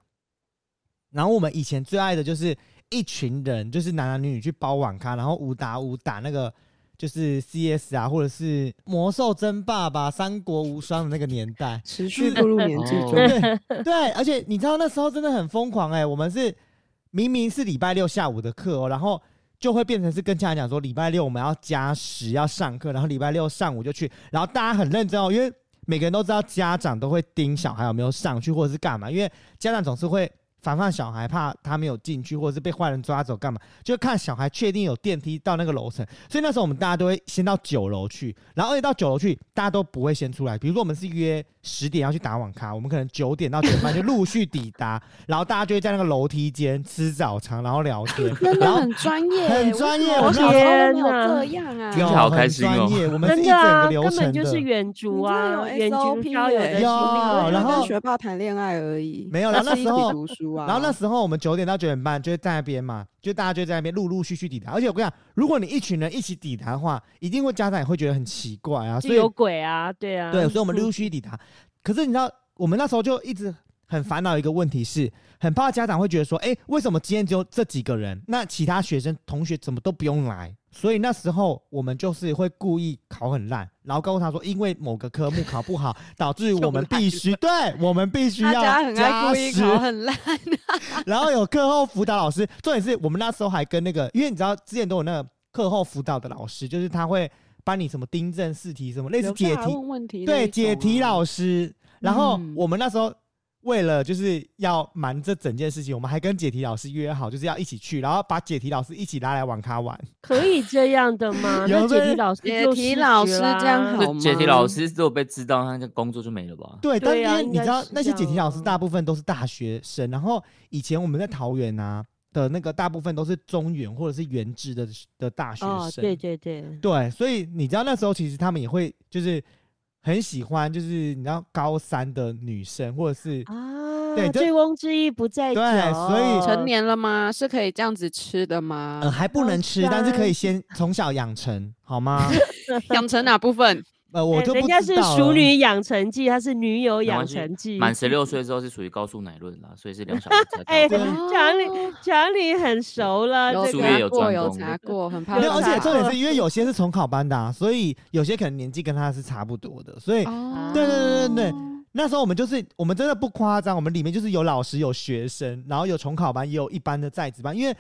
然后我们以前最爱的就是一群人，就是男男女女去包网咖，然后五打五打那个就是 CS 啊，或者是魔兽争霸吧，三国无双的那个年代。持续步入年纪哦中，对 对，而且你知道那时候真的很疯狂哎、我们是明明是礼拜六下午的课哦，然后就会变成是跟家长讲说礼拜六我们要加时要上课，然后礼拜六上午就去，然后大家很认真哦，因为每个人都知道家长都会盯小孩有没有上去或者是干嘛，因为家长总是会防范小孩，怕他没有进去，或者是被坏人抓走干嘛，就看小孩确定有电梯到那个楼层。所以那时候我们大家都会先到九楼去，然后而且到九楼去，大家都不会先出来。比如说我们是约十点要去打网咖，我们可能九点到九点半就陆续抵达，然后大家就会在那个楼梯间吃早餐，然后聊天，真的很专业，很专业我我小时候都没有天哪这样啊，听起来好很开心哦专业，我们是一整真的啊，个流程的，根本就是远足啊，远足真的有 SOP 的然后跟学霸谈恋爱而已，没有然后但是一起那时候读书啊，然后那时候我们九点到九点半就会在那边嘛，就大家就在那边陆陆续续抵达。而且我跟你讲，如果你一群人一起抵达的话，一定会家长也会觉得很奇怪啊。所以有鬼啊，对啊，对，所以我们陆陆续续抵达。可是你知道，我们那时候就一直很烦恼一个问题是，很怕家长会觉得说，哎、为什么今天只有这几个人，那其他学生同学怎么都不用来？所以那时候我们就是会故意考很烂，然后告诉他说，因为某个科目考不好，导致我们必须 对我们必须要故意考很烂，然后有课后辅导老师，重点是我们那时候还跟那个，因为你知道之前都有那个课后辅导的老师，就是他会帮你什么订正试题，什么类似解题，问问题那对解题老师。然后嗯我们那时候为了就是要瞒这整件事情，我们还跟解题老师约好，就是要一起去，然后把解题老师一起拉来网咖玩。可以这样的吗？有解题老师解题老职师这样好吗解题老吗师如果被知道，他的工作就没了吧？对，因为你知道那些解题老师大部分都是大学生，然后以前我们在桃园啊的那个大部分都是中原或者是原职的的大学生。哦，对对对，对，所以你知道那时候其实他们也会就是很喜欢，就是你知道高三的女生或者是、啊，对醉翁之意不在酒，对所以成年了吗？是可以这样子吃的吗？呃还不能吃，但是可以先从小养成，好吗？养成哪部分？呃，我就不哎人家是知道了熟女养成记，他是女友养成记，满 十六岁之后是属于高速奶论啦，所以是两小时才 哎到。对讲理讲你很熟了，有这个过，有查过，很怕没有，而且重点是因为有些是重考班的、啊，所以有些可能年纪跟他是差不多的，所以哦对对对对对那时候我们就是我们真的不夸张，我们里面就是有老师有学生，然后有重考班，也有一般的在职班，因为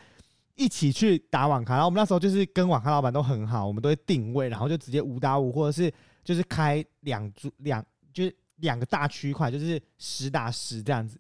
一起去打网咖，然后我们那时候就是跟网咖老板都很好，我们都会定位，然后就直接五打五，或者是就是开两组两就是两个大区块，就是实打实这样子。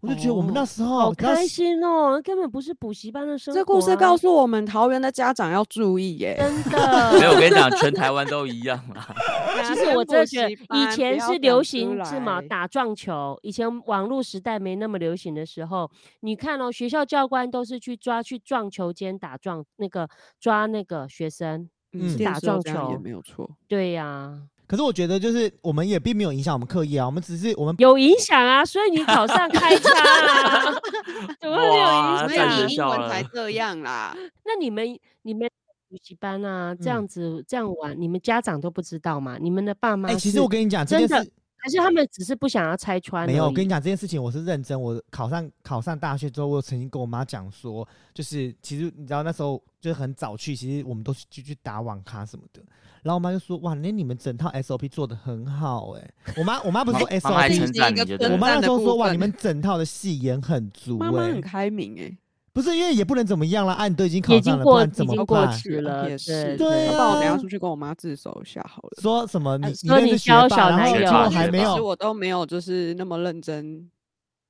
我就觉得我们那时候好开心哦，根本不是补习班的生活啊。这故事告诉我们，桃园的家长要注意耶。真的 没有，我跟你讲，全台湾都一样啦。其实我真的觉得，以前是流行是是吗？打撞球，以前网络时代没那么流行的时候，你看哦，学校教官都是去抓去撞球间打撞那个抓那个学生，嗯打撞视都这样也球没有错。对呀、可是我觉得就是我们也并没有影响我们课业啊，我们只是我们有影响啊，所以你考上开叉啊，怎么会没有哇影响？你英文才这样啦。那你们你们补习班啊，这嗯样子这样玩，你们家长都不知道吗？你们的爸妈哎、其实我跟你讲这真的件事。还是他们只是不想要拆穿？没有，我跟你讲这件事情，我是认真。我考上考上大学之后，我有曾经跟我妈讲说，就是其实你知道那时候就是很早去，其实我们都是去去打网咖什么的。然后我妈就说：“哇，那你们整套 SOP 做的很好哎、我妈我妈不是说 SOP，我妈那时候说：“哇，你们整套的戏演很足哎、妈妈很开明哎，不是因为也不能怎么样啦，啊，你都已经考上了，不已经过然怎么已经过？去了，也是。对那我等下啊出去跟我妈自首一下好了。说什么你说你认识学霸，教小男友果还没有其实我都没有就是那么认真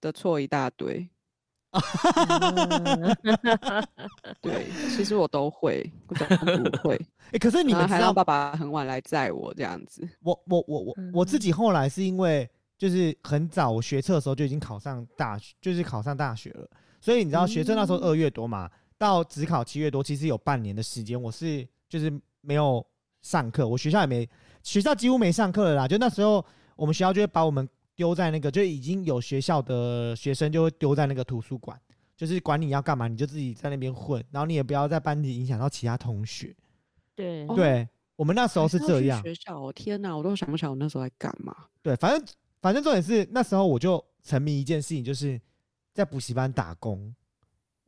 的错一大堆。嗯对，其实我都会，不会？哎、可是你们还让爸爸很晚来载我这样子。我我我我我自嗯己后来是因为就是很早我学测的时候就已经考上大学，就是考上大学了，所以你知道学测那时候嗯二月多嘛，到职考七月多，其实有半年的时间我是就是没有上课，我学校也没学校几乎没上课了啦，就那时候我们学校就会把我们丢在那个就已经有学校的学生就会丢在那个图书馆。就是管你要干嘛，你就自己在那边混，然后你也不要在班级影响到其他同学。对哦对我们那时候是这样，学校哦，天哪，我都想不起来我那时候在干嘛。对，反正反正重点是那时候我就沉迷一件事情，就是在补习班打工。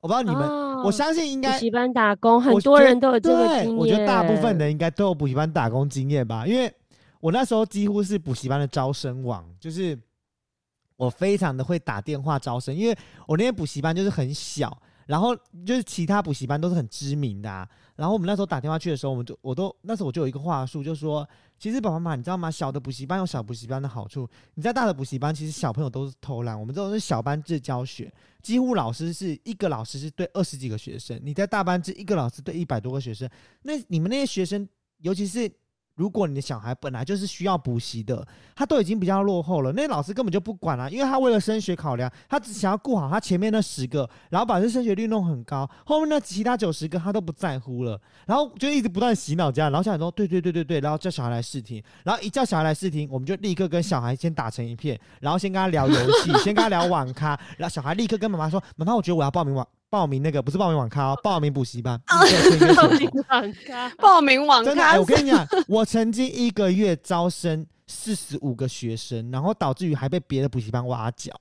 我不知道你们，我哦相信应该补习班打工，很多人都有这个经验。我觉得大部分人应该都有补习班打工经验吧，因为我那时候几乎是补习班的招生网，就是我非常的会打电话招生，因为我那天补习班就是很小，然后就是其他补习班都是很知名的、啊。然后我们那时候打电话去的时候，我们就我都那时候我就有一个话术，就说其实爸爸妈妈你知道吗？小的补习班有小补习班的好处，你在大的补习班，其实小朋友都是偷懒。我们这种是小班制教学，几乎老师是一个老师是对二十几个学生，你在大班制一个老师对一百多个学生，那你们那些学生，尤其是如果你的小孩本来就是需要补习的，他都已经比较落后了，那老师根本就不管了、因为他为了升学考量，他只想要顾好他前面那十个，然后把这升学率弄很高，后面那其他九十个他都不在乎了，然后就一直不断洗脑这样，然后小孩说对对对对对，然后叫小孩来试听，然后一叫小孩来试听，我们就立刻跟小孩先打成一片，然后先跟他聊游戏，先跟他聊网咖，然后小孩立刻跟妈妈说，妈妈，我觉得我要报名网。报名那个不是报名网咖哦，报名补习班。报名。网咖，报名网真的，咖。哎我跟你讲，我曾经一个月招生四十五个学生，然后导致于还被别的补习班挖角。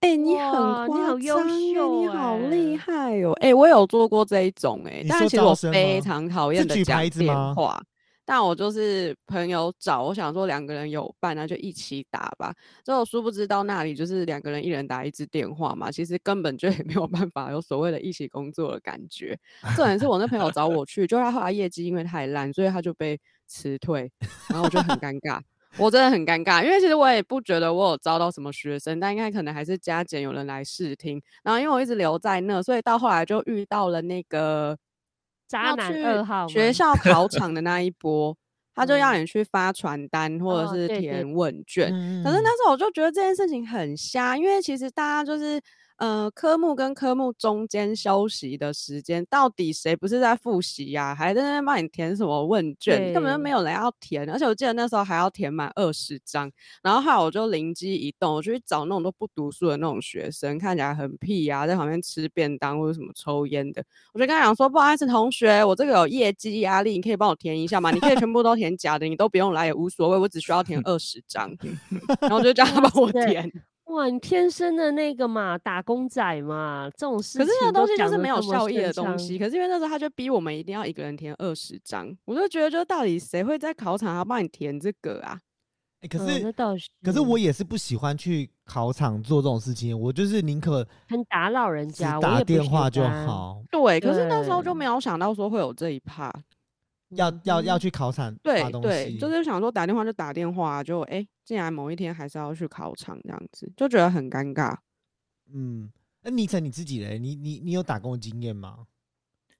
哎、你哇很夸你好优秀你好厉哎。害哦！哎、我有做过这一种哎、但是其实我非常讨厌的讲举牌子吗？电话，但我就是朋友找，我想说两个人有伴，那就一起打吧。结果殊不知到那里就是两个人一人打一支电话嘛，其实根本就也没有办法有所谓的一起工作的感觉。重点是我那朋友找我去，就他后来业绩因为太烂，所以他就被辞退，然后我就很尴尬。我真的很尴尬，因为其实我也不觉得我有招到什么学生，但应该可能还是加减有人来试听。然后因为我一直留在那，所以到后来就遇到了那个渣男二号学 校考场的那一波，他就要嗯。你去发传单或者是填问卷。嗯可是那时候我就觉得这件事情很瞎，因为其实大家就是呃科目跟科目中间休息的时间，到底谁不是在复习呀、还在那边帮你填什么问卷，根本就没有人要填。而且我记得那时候还要填满二十张，然后后来我就灵机一动，我就去找那种都不读书的那种学生，看起来很屁呀、在旁边吃便当或者什么抽烟的，我就跟他讲说，不好意思，同学，我这个有业绩压力，你可以帮我填一下吗？你可以全部都填假的，你都不用来也无所谓，我只需要填二十张，然后我就叫他帮我填。哇，你天生的那个嘛，打工仔嘛，这种事可是那个东西就是没有效益的东西。可是因为那时候他就逼我们一定要一个人填二十张，我就觉得，就到底谁会在考场还要帮你填这个啊？欸可是可是我也是不喜欢去考场做这种事情，我就是宁可很打扰人家，打电话就。好。对，可是那时候就没有想到说会有这一趴。要要要嗯去考场对对，就是想说打电话就打电话，就哎，诶竟然某一天还是要去考场这样子，就觉得很尴尬。嗯。那倪晨你自己嘞？你你你有打工的经验吗？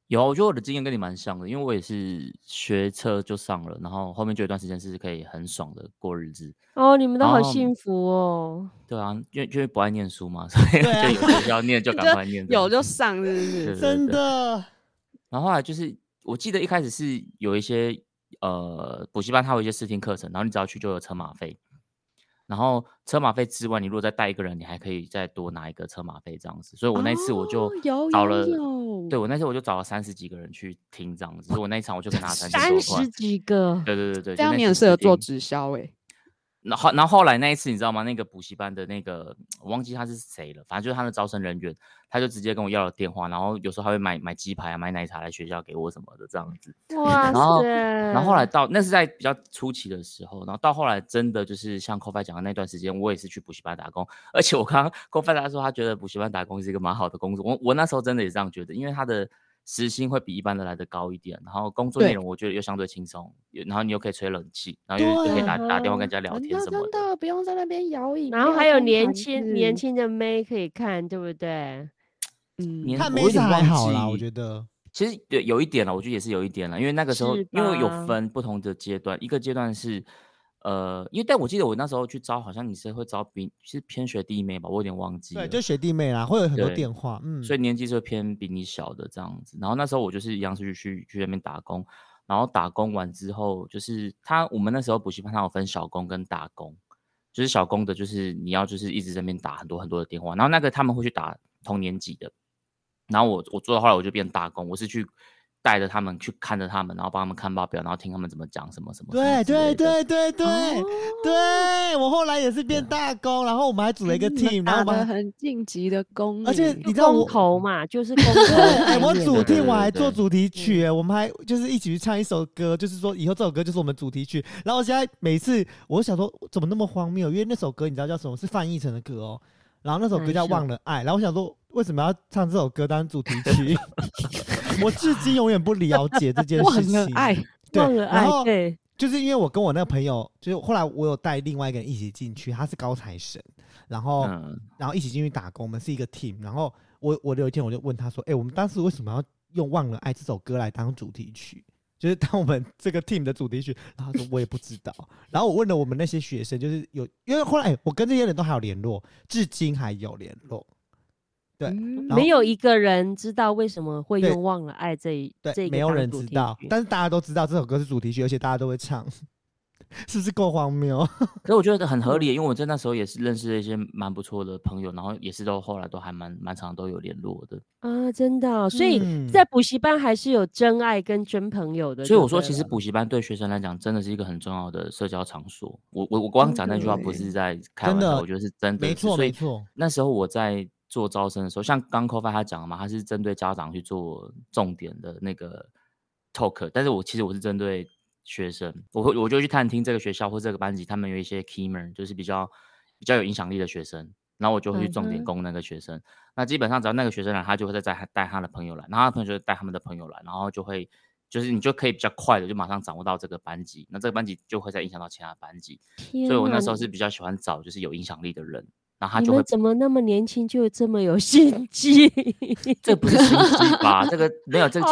有啊，我觉得我的经验跟你蛮像的，因为我也是学车就上了，然后后面就有一段时间是可以很爽的过日子。哦，你们都好幸福哦。对啊，因为因为不爱念书嘛，所以就有学校念就赶 快念有。就上，是不是？真的，然后后来就是，我记得一开始是有一些呃补习班，它有一些试听课程，然后你只要去就有车马费。然后车马费之外，你如果再带一个人，你还可以再多拿一个车马费这样子。所以我那次我就找了，哦对我那次我就找了三十几个人去听这样子。所以我那一场我就可以拿三十。几个，对对对对，这样你很适合做直销哎、然后，然后后来那一次，你知道吗？那个补习班的那个，我忘记他是谁了，反正就是他的招生人员，他就直接跟我要了电话，然后有时候还会买买鸡排啊、买奶茶来学校给我什么的这样子。哇然后！然后后来到那是在比较初期的时候，然后到后来真的就是像 c o f i 讲的那段时间，我也是去补习班打工，而且我刚刚 c o f i 他说他觉得补习班打工是一个蛮好的工作，我我那时候真的也这样觉得，因为他的时薪会比一般的来的高一点，然后工作内容我觉得又相对轻松，然后你又可以吹冷气，然后又又可以打打电话跟人家聊天什么真的。不用在那边摇椅，然后还有年轻年，轻的妹可以看，对不对？嗯，年看妹子我有点忘还好啦，我记觉得。其实对有一点了，我觉得也是有一点了，因为那个时候因为有分不同的阶段，一个阶段是呃，因为但我记得我那时候去招，好像你是会招比是偏学弟妹吧，我有点忘记了。对，就学弟妹啦，会有很多对电话，嗯，所以年纪就偏比你小的这样子。然后那时候我就是一样是去去去那边打工，然后打工完之后，就是他我们那时候补习班他有分小工跟大工，就是小工的，就是你要就是一直在那边打很多很多的电话，然后那个他们会去打同年级的，然后我我做到后来我就变大工，我是去。带着他们去看着他们，然后帮他们看报表，然后听他们怎么讲什么什么对对对对对哦对，我后来也是变大工，然后我们还组了一个 team，然后我们很晋级的工欸，而且你知道我投嘛，就是公投对，概哎，我组 team 我还做主题曲，哎我们还就是一起去唱一首歌，就是说以后这首歌就是我们主题曲。然后我现在每次我想说怎么那么荒谬，因为那首歌你知道叫什么？是范逸臣的歌哦。然后那首歌叫《忘了爱》，然后我想说为什么要唱这首歌当主题曲？我至今永远不了解这件事情。了爱，对忘了爱，然后对，就是因为我跟我那个朋友，就是后来我有带另外一个人一起进去，他是高材生，然后、嗯，然后一起进去打工，我们是一个 team。然后我我有一天我就问他说：“哎、我们当时为什么要用《忘了爱》这首歌来当主题曲？就是当我们这个 team 的主题曲。”然后他说：“我也不知道。”然后我问了我们那些学生，就是有因为后来、哎我跟这些人都还有联络，至今还有联络。没有一个人知道为什么会对用“忘了爱”这一这对，没有人知道，但是大家都知道这首歌是主题曲，而且大家都会唱，是不是够荒谬？可是我觉得很合理，因为我在那时候也是认识了一些蛮不错的朋友，然后也是都后来都还蛮蛮常都有联络的。啊，真的哦、所以嗯在补习班还是有真爱跟真朋友的。所以我说，其实补习班对学生来讲真的是一个很重要的社交场所。我我我光讲那句话不是在开玩笑，我觉得是真的。没错，没错。那时候我在做招生的时候，像刚 c o f i 他讲的嘛，他是针对家长去做重点的那个 talk，但是我其实我是针对学生，我会我就去探听这个学校或这个班级他们有一些 key man，就是比较比较有影响力的学生，然后我就会去重点攻那个学生。那基本上只要那个学生来，他就会再带带他的朋友来，然后他的朋友就会带他们的朋友来，然后就会。就是你就可以比较快的就马上掌握到这个班级，那这个班级就会再影响到其他班级，所以我那时候是比较喜欢找就是有影响力的人，然后他就会怎么那么年轻就这么有心 机？这不是心机吧？这个没有，这个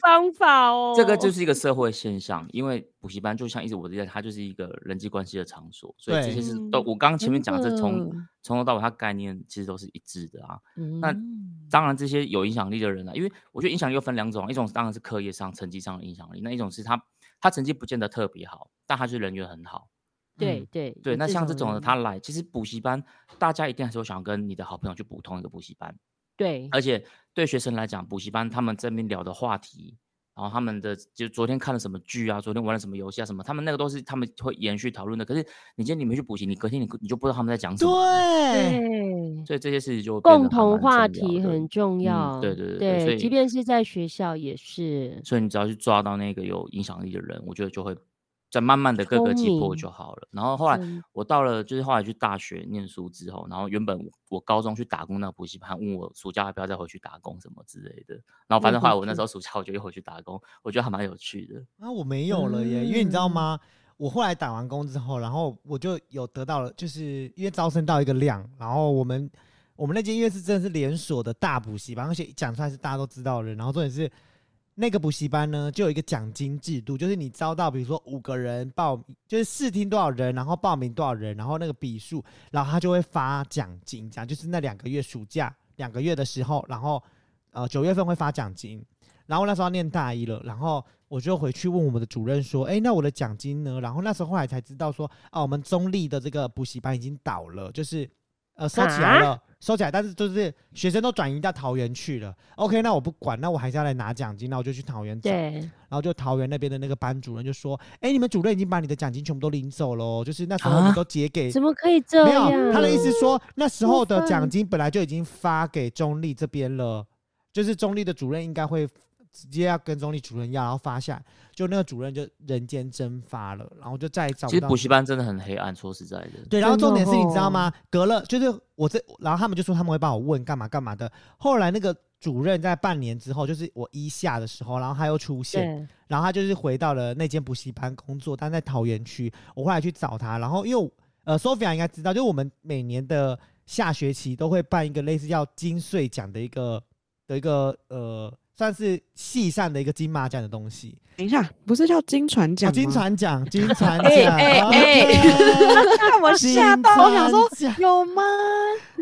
方法哦。这个就是一个社会现象，因为补习班就像一直我在，它就是一个人际关系的场所，所以这些是都嗯我刚刚前面讲的，这真从的从头到尾它概念其实都是一致的啊。那嗯当然，这些有影响力的人呢、啊，因为我觉得影响力又分两种，一种当然是课业上、成绩上的影响力，那一种是他他成绩不见得特别好，但他就是人缘很好。对嗯对对，那像这种的他来，其实补习班大家一定还是会想要跟你的好朋友去补同一个补习班。对而且对学生来讲，补习班他们这边聊的话题，然后他们的就昨天看了什么剧啊，昨天玩了什么游戏啊，什么，他们那个都是他们会延续讨论的。可是你今天你没去补习，你隔天你你就不知道他们在讲什么，对，对。所以这些事情就共同话题很重嗯要，对对对对所以即便是在学校也是。所以你只要去抓到那个有影响力的人，我觉得就会再慢慢的各个击破就好了。然后后来我到了，就是后来去大学念书之后，然后原本我我高中去打工那个补习班，问我暑假要不要再回去打工什么之类的。然后反正后来我那时候暑假我就又回去打工，我觉得还蛮有趣的。啊，我没有了耶，因为你知道嗯吗？我后来打完工之后，然后我就有得到了，就是因为招生到一个量，然后我们我们那间因为是真的是连锁的大补习班，而且讲出来是大家都知道的，然后重点是那个补习班呢就有一个奖金制度，就是你招到比如说五个人报，就是试听多少人，然后报名多少人，然后那个笔数，然后他就会发奖金，这样就是那两个月暑假两个月的时候，然后呃九月份会发奖金，然后那时候念大一了，然后我就回去问我们的主任说：“哎，那我的奖金呢？”然后那时候后来才知道说：“啊，我们中立的这个补习班已经倒了，就是呃收起来了，收起来，但是就是学生都转移到桃园去了。OK，那我不管，那我还是要来拿奖金，那我就去桃园找。对，然后就桃园那边的那个班主任就说：“哎，你们主任已经把你的奖金全部都领走了哦，就是那时候我们啊都结给怎么可以这没样？有，他的意思说那时候的奖金本来就已经发给中立这边了，就是中立的主任应该会直接要跟中立主任要，然后发下来，就那个主任就人间蒸发了，然后就再也找不到。其实补习班真的很黑暗，说实在的。对，然后重点是你知道哦吗？隔了就是我这，然后他们就说他们会帮我问干嘛干嘛的。后来那个主任在半年之后，就是我一下的时候，然后他又出现，然后他就是回到了那间补习班工作，但在桃园区。我后来去找他，然后因为呃，Sophia 应该知道，就是我们每年的下学期都会办一个类似叫金穗奖的一个的一个呃，算是系上的一个金马奖的东西。等一下，不是叫金船奖？金船奖，金传哎奖，哎 OK 看我吓到，我想说有吗？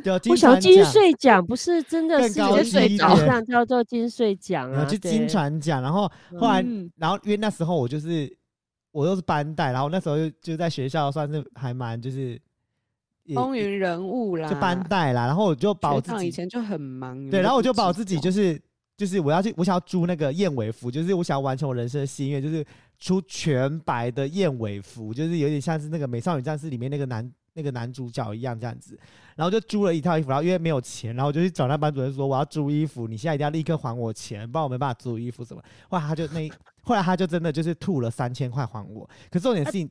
有金我想金传奖穗奖不是真的更是有高级一一奖叫做金穗奖啊，就金对传奖，然后后来，嗯。然后因为那时候我就是我又是班带，然后那时候就就在学校算是还蛮就是风云人物啦，就班带啦，然后我就把我学自己长以前就很忙，你对，们然后我就把我自己道就是就是我要去我想要租那个燕尾服，就是我想要完成我人生的心愿，就是出全白的燕尾服，就是有点像是那个美少女战士里面那个男那个男主角一样这样子，然后就租了一套衣服，然后因为没有钱，然后我就去找那班主任说我要租衣服，你现在一定要立刻还我钱，不然我没办法租衣服什么。后来他就那后来他就真的就是吐了三千块还我，可是重点是你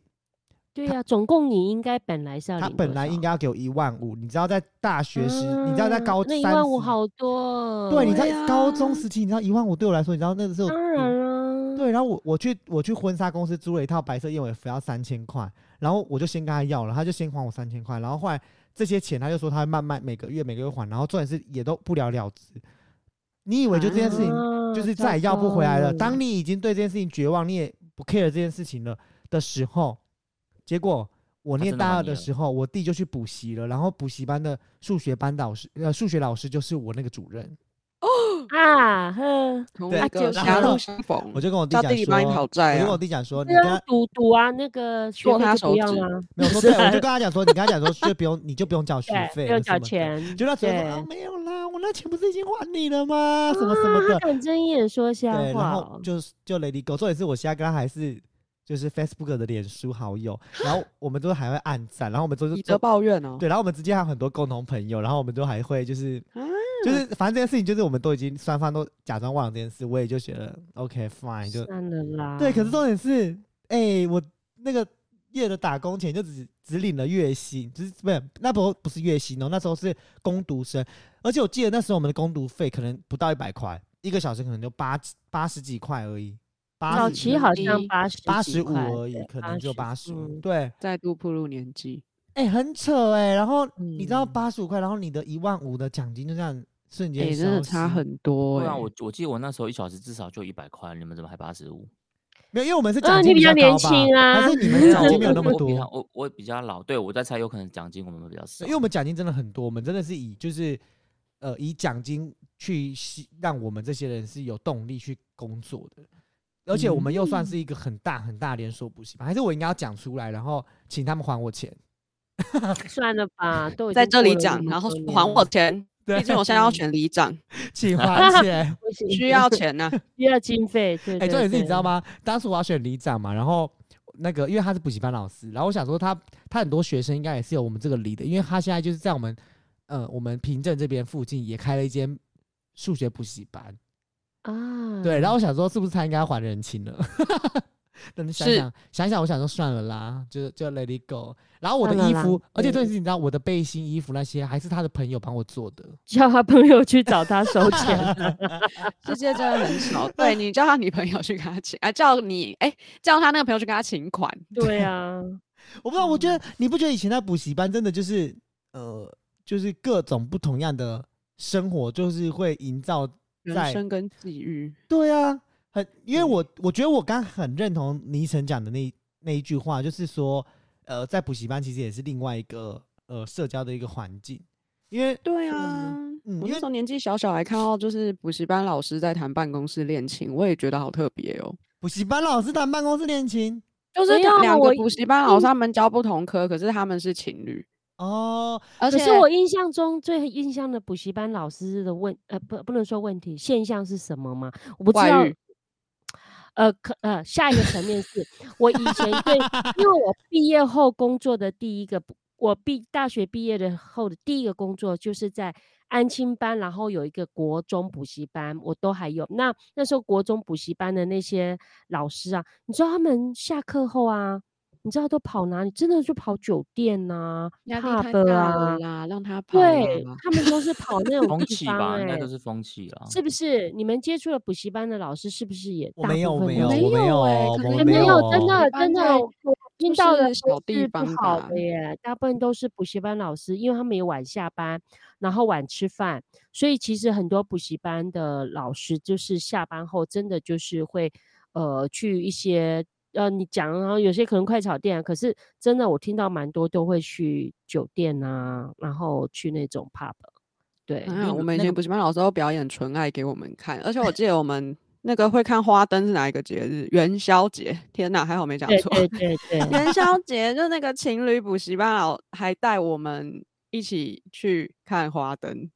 对呀、总共你应该本来是要他本来应该要给我一万五，你知道在大学时，你知道在啊高那一万五好多哦，对，你在高中时期，你知道一万五对我来说，你知道那个时候当然了，对，然后我我去我去婚纱公司租了一套白色燕尾服，要三千块，然后我就先跟他要了，他就先还我三千块，然后后来这些钱他就说他会慢慢每个月每个月还，然后重点是也都不了了之。你以为就这件事情就是啊再也要不回来了？当你已经对这件事情绝望，你也不 care 这件事情了的时候，结果我念大二的时候，我弟就去补习了，然后补习班的数学班导师呃数学老师就是我那个主任，啊呵，对啊同一个就狭路相逢，我就跟我弟叫讲说，弟弟帮你讨我债啊。就跟我。弟讲说，你那跟他赌赌啊，那个学剁费不要啦，没有说对，我就跟他讲说，你跟他讲说，就不用，你就不用缴学对，费，不用缴。钱，就他直接说对啊，没有啦，我那钱不是已经还你了吗？什么什么的。啊敢睁眼说瞎对，然后话哦，就是就 Lady Go，重点是我现在跟他还是就是 Facebook 的脸书好友，然后我们都还会暗赞，然后我们都是以德报怨哦。对，然后我们之间还有很多共同朋友，然后我们都还会就是啊就是反正这件事情就是我们都已经双方都假装忘了这件事，我也就觉得 OK fine 就算了啦。对，可是重点是，哎、我那个月的打工钱就只只领了月薪，就是不是那不不是月薪哦，那时候是工读生，而且我记得那时候我们的工读费可能不到一百块，一个小时可能就八八十几块而已，早期好像八十八十五而已，可能就八十五，嗯对，再度步入年纪，哎、很扯哎、然后你知道嗯八十五块，然后你的一万五的奖金就这样瞬间哎，消失，真的差很多哎。对啊，我我记得我那时候一小时至少就一百块，你们怎么还八十五？没有，因为我们是啊奖金你比较年轻啊但是你们奖金没有那么多 我比？较我我比较老，对我在猜，有可能奖金我们比较少，因为我们奖金真的很多，我们真的是以就是呃以奖金去吸让我们这些人是有动力去工作的，而且我们又算是一个很大很大连锁补习班，还是我应该要讲出来，然后请他们还我钱。算了吧，都在这里讲，然后还我钱，对毕竟我现在要选里长，请还 钱。需要钱呢。需要经费，对哎，对重点是你知道吗？当时我要选里长嘛，然后那个因为他是补习班老师，然后我想说他他很多学生应该也是有我们这个里的，因为他现在就是在我们呃我们平镇这边附近也开了一间数学补习班。啊，对，然后我想说，是不是他应该要还人情了？但是想是想想想，我想说算了啦，就就 let it go。然后我的衣服，而且重对点是，你知道我的背心、衣服那些，还是他的朋友帮我做的。叫他朋友去找他收钱，世界真的很少，对你叫他女朋友去跟他请，啊，叫你哎、叫他那个朋友去跟他请款，对啊，我不知道，我觉嗯得你不觉得以前在补习班真的就是呃，就是各种不同样的生活，就是会营造人生跟际遇，对啊，很，因为对我我觉得我刚很认同倪晨讲的那那一句话，就是说，呃，在补习班其实也是另外一个呃社交的一个环境，因为对啊。嗯，我那时候年纪小小，还看到就是补习班老师在谈办公室恋情，我也觉得好特别哦。补习班老师谈办公室恋情？就是两个补习班老师，他们教不同科，可是他们是情侣，哦，而且可是我印象中最印象的补习班老师的问呃不不能说问题现象是什么吗？我不知道。呃，可呃，下一个层面是我以前对，因为我毕业后工作的第一个，我毕大学毕业的后的第一个工作就是在安亲班，然后有一个国中补习班，我都还有。那那时候国中补习班的那些老师啊，你知道他们下课后啊，你知道都跑哪里？真的就跑酒店呐、压力太 pub 大啊了，啦，让他跑对他们都是跑那种风地方、气吧，应该欸都是风气啦。是不是？你们接触了补习班的老师是不是也大没有，部分没有，都没有，有欸可能也没有，真的真的，我听到的是不好吧的耶，大部分都是补习班老师，因为他们也晚下班，然后晚吃饭，所以其实很多补习班的老师就是下班后真的就是会呃去一些呃你讲，然后有些可能快炒店啊，可是真的我听到蛮多都会去酒店啊，然后去那种 pub，对，啊，我们以前补习班老师都表演纯爱给我们看，而且我记得我们 那个会看花灯是哪一个节日？元宵节。天哪，还好没讲错。对对 对，元宵节就那个情侣补习班老还带我们一起去看花灯。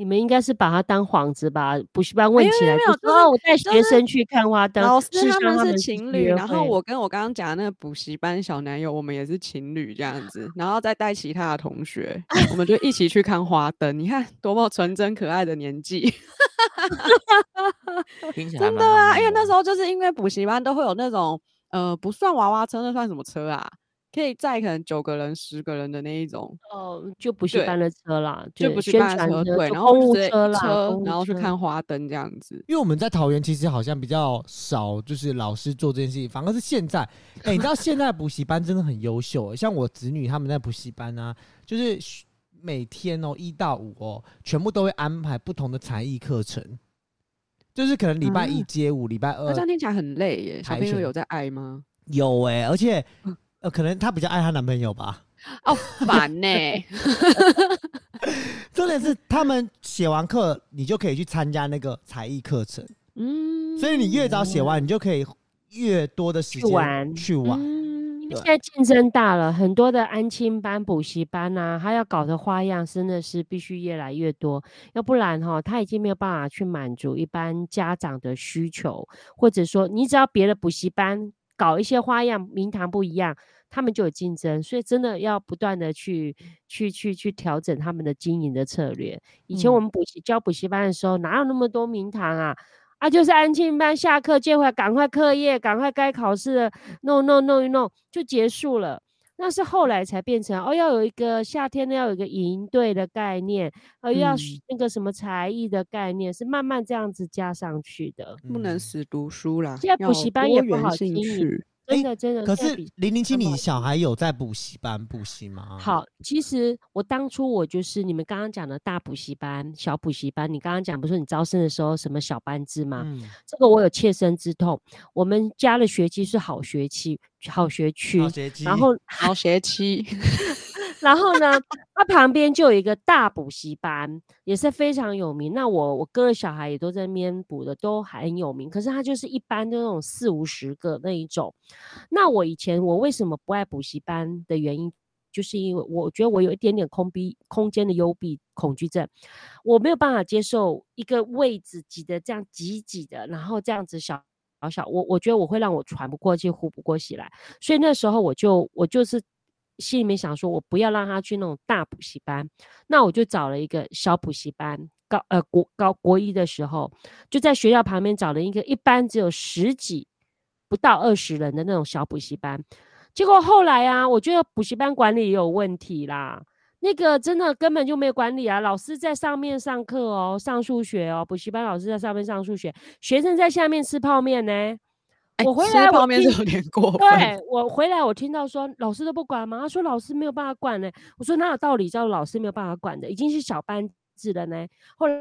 你们应该是把它当幌子吧？补习班问起来没有我带学生去看花灯，老师他们是情侣，然后我跟我刚刚讲的那个补习班小男友，我们也是情侣这样子，然后再带其他的同学，我们就一起去看花灯。你看多么纯真可爱的年纪，听起来真的啊！因为那时候候就是因为补习班都会有那种呃，不算娃娃车，那算什么车啊？可以载可能九个人、十个人的那一种，哦，就补习对班的车啦，就对宣补习班的车，然后公务就直接一车啦，车然后去看。花灯这样子。因为我们。在桃园其实好像比较少，就是老师做这件事情，反而是现在，哎、你知道现在补习班真的很优秀、欸，像我子女他们在补习班啊，就是每天哦一到五哦，全部都会安排不同的才艺课程，就是可能礼拜一啊。街舞，礼拜二那这样听起来很累耶，小朋友有在爱吗？有哎、而且嗯呃可能她比较爱她男朋友吧。哦，烦呢、重点是他们写完课，你就可以去参加那个才艺课程，嗯，所以你越早写完，你就可以越多的时去间玩去玩。嗯对现在竞争大了，很多的安亲班、补习班啊，他要搞的花样真的是必须越来越多，要不然哈、他已经没有办法去满足一般家长的需求，或者说你只要别的补习班搞一些花样，名堂不一样，他们就有竞争，所以真的要不断的去去去去调整他们的经营的策略。以前我嗯们补习教补习班的时候，哪有那么多名堂啊？啊，就是安庆班下课接回来，赶快课业，赶快该考试的弄弄弄一弄就结束了。那是后来才变成哦，要有一个夏天呢，要有一个营队的概念，呃，又要那个什么才艺的概念，是慢慢这样子加上去的。不能嗯死读书啦，现在补习班也不好经营趣。真的真的，可是零零七，你小孩有在补习班补习吗？，好，其实我当初我就是你们刚刚讲的大补习班、小补习班。你刚刚讲不是你招生的时候什么小班制吗？嗯，这个我有切身之痛。我们家的学期是好学期、好学区好，学期然后好学期，然后呢，它旁边就有一个大补习班，也是非常有名。那我我哥的小孩也都在那边补的，都很有名。可是他就是一般的那种四五十个那一种。那我以前我为什么不爱补习班的原因，就是因为我觉得我有一点点空逼空间的幽闭恐惧症，我没有办法接受一个位置挤得这样挤挤的，然后这样子小。小小，我我觉得我会让我喘不过气、呼不过气来，所以那时候我就我就是心里面想说，我不要让他去那种大补习班，那我就找了一个小补习班，高呃国高国一的时候，就在学校旁边找了一个一般只有十几不到二十人的那种小补习班。结果后来啊，我觉得补习班管理也有问题啦。那个真的根本就没有管理啊！老师在上面上课哦，上数学哦，补习班老师在上面上数学，学生在下面吃泡面呢。哎我回来我吃泡面听是有点过分。对我回来，我听到说老师都不管吗？他说老师没有办法管呢。我说哪有道理叫老师没有办法管的？已经是小班制了呢。后来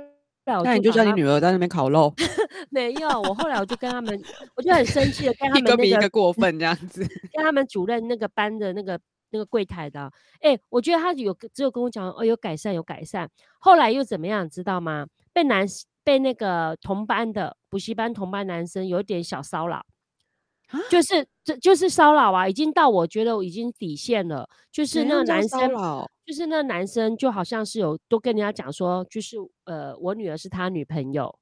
我那你就叫你女儿在那边烤肉，没有，我后来我就跟他们，我就很生气的跟 他们一个比一个个过分这样子。跟他们主任那个班的那个那个柜台的，哎、我觉得他有只有跟我讲哦有改善有改善，后来又怎么样，知道吗？被男被那个同班的补习班同班男生有点小骚扰。就是这就是骚扰啊，已经到我觉得我已经底线了。就是那男生，就是那个男生就好像是有都跟人家讲说，就是呃我女儿是他女朋友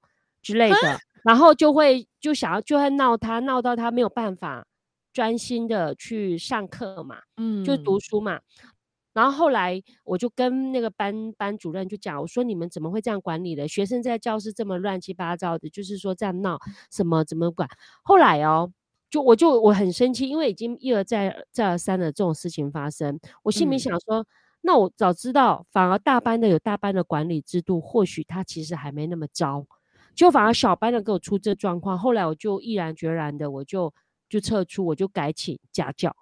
之类的，然后就会就想要就会闹他，闹到他没有办法专心的去上课嘛。嗯就读书嘛。然后后来我就跟那个班班主任就讲，我说你们怎么会这样管理的？学生在教室这么乱七八糟的，就是说这样闹什么怎么管？后来哦，就我就我很生气，因为已经一而再再而三的这种事情发生，我心里嗯想说，那我早知道，反而大班的有大班的管理制度，或许他其实还没那么糟，就反而小班的给我出这状况。后来我就毅然决然的，我就就撤出，我就改请家教。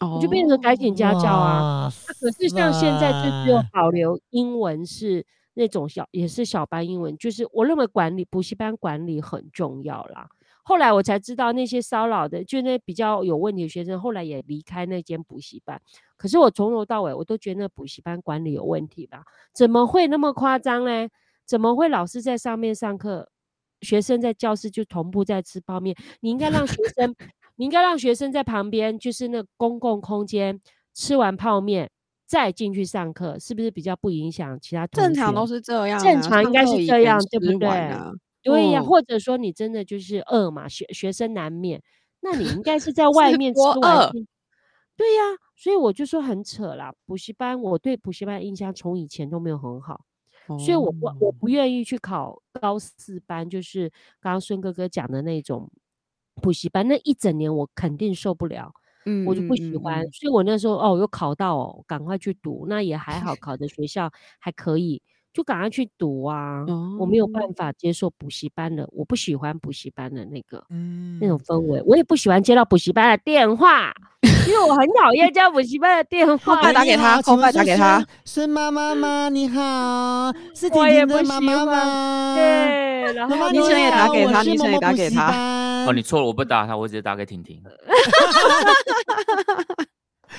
我就变成改请家教啊。哇可是像现在就只有保留英文是那种小，也是小班英文，就是我认为管理补习班管理很重要啦。后来我才知道那些骚扰的，就那比较有问题的学生，后来也离开那间补习班。可是我从头到尾我都觉得那补习班管理有问题吧？怎么会那么夸张呢？怎么会老师在上面上课，学生在教室就同步在吃泡面？你应该让学生，你应该让学生在旁边，就是那公共空间吃完泡面再进去上课，是不是比较不影响其他同学？正常都是这样啊，正常应该是这样前对不对对呀、嗯或者说你真的就是饿嘛，学学生难免，那你应该是在 外面吃多饿完。对呀、所以我就说很扯啦。补习班，我对补习班印象从以前都没有很好，所以我不我哦不愿意去考高四班，就是刚刚孙哥哥讲的那种补习班，那一整年我肯定受不了，嗯我就不喜欢。所以我那时候哦，有考到哦，赶快去读，那也还好，考的学校还可以，就赶快去读啊。我没有办哦法接受补习班的，我不喜欢补习班的那个嗯那种氛围，我也不喜欢接到补习班的电话，因为我很讨厌接到补习班的电话。快打给他快快打给他。孙妈妈吗？你好，是婷我也不婷的妈妈喜欢吗？对，然后妈妈你昵称也打给他医生也打给他哦，你错了，我不打他，我直接打给婷婷。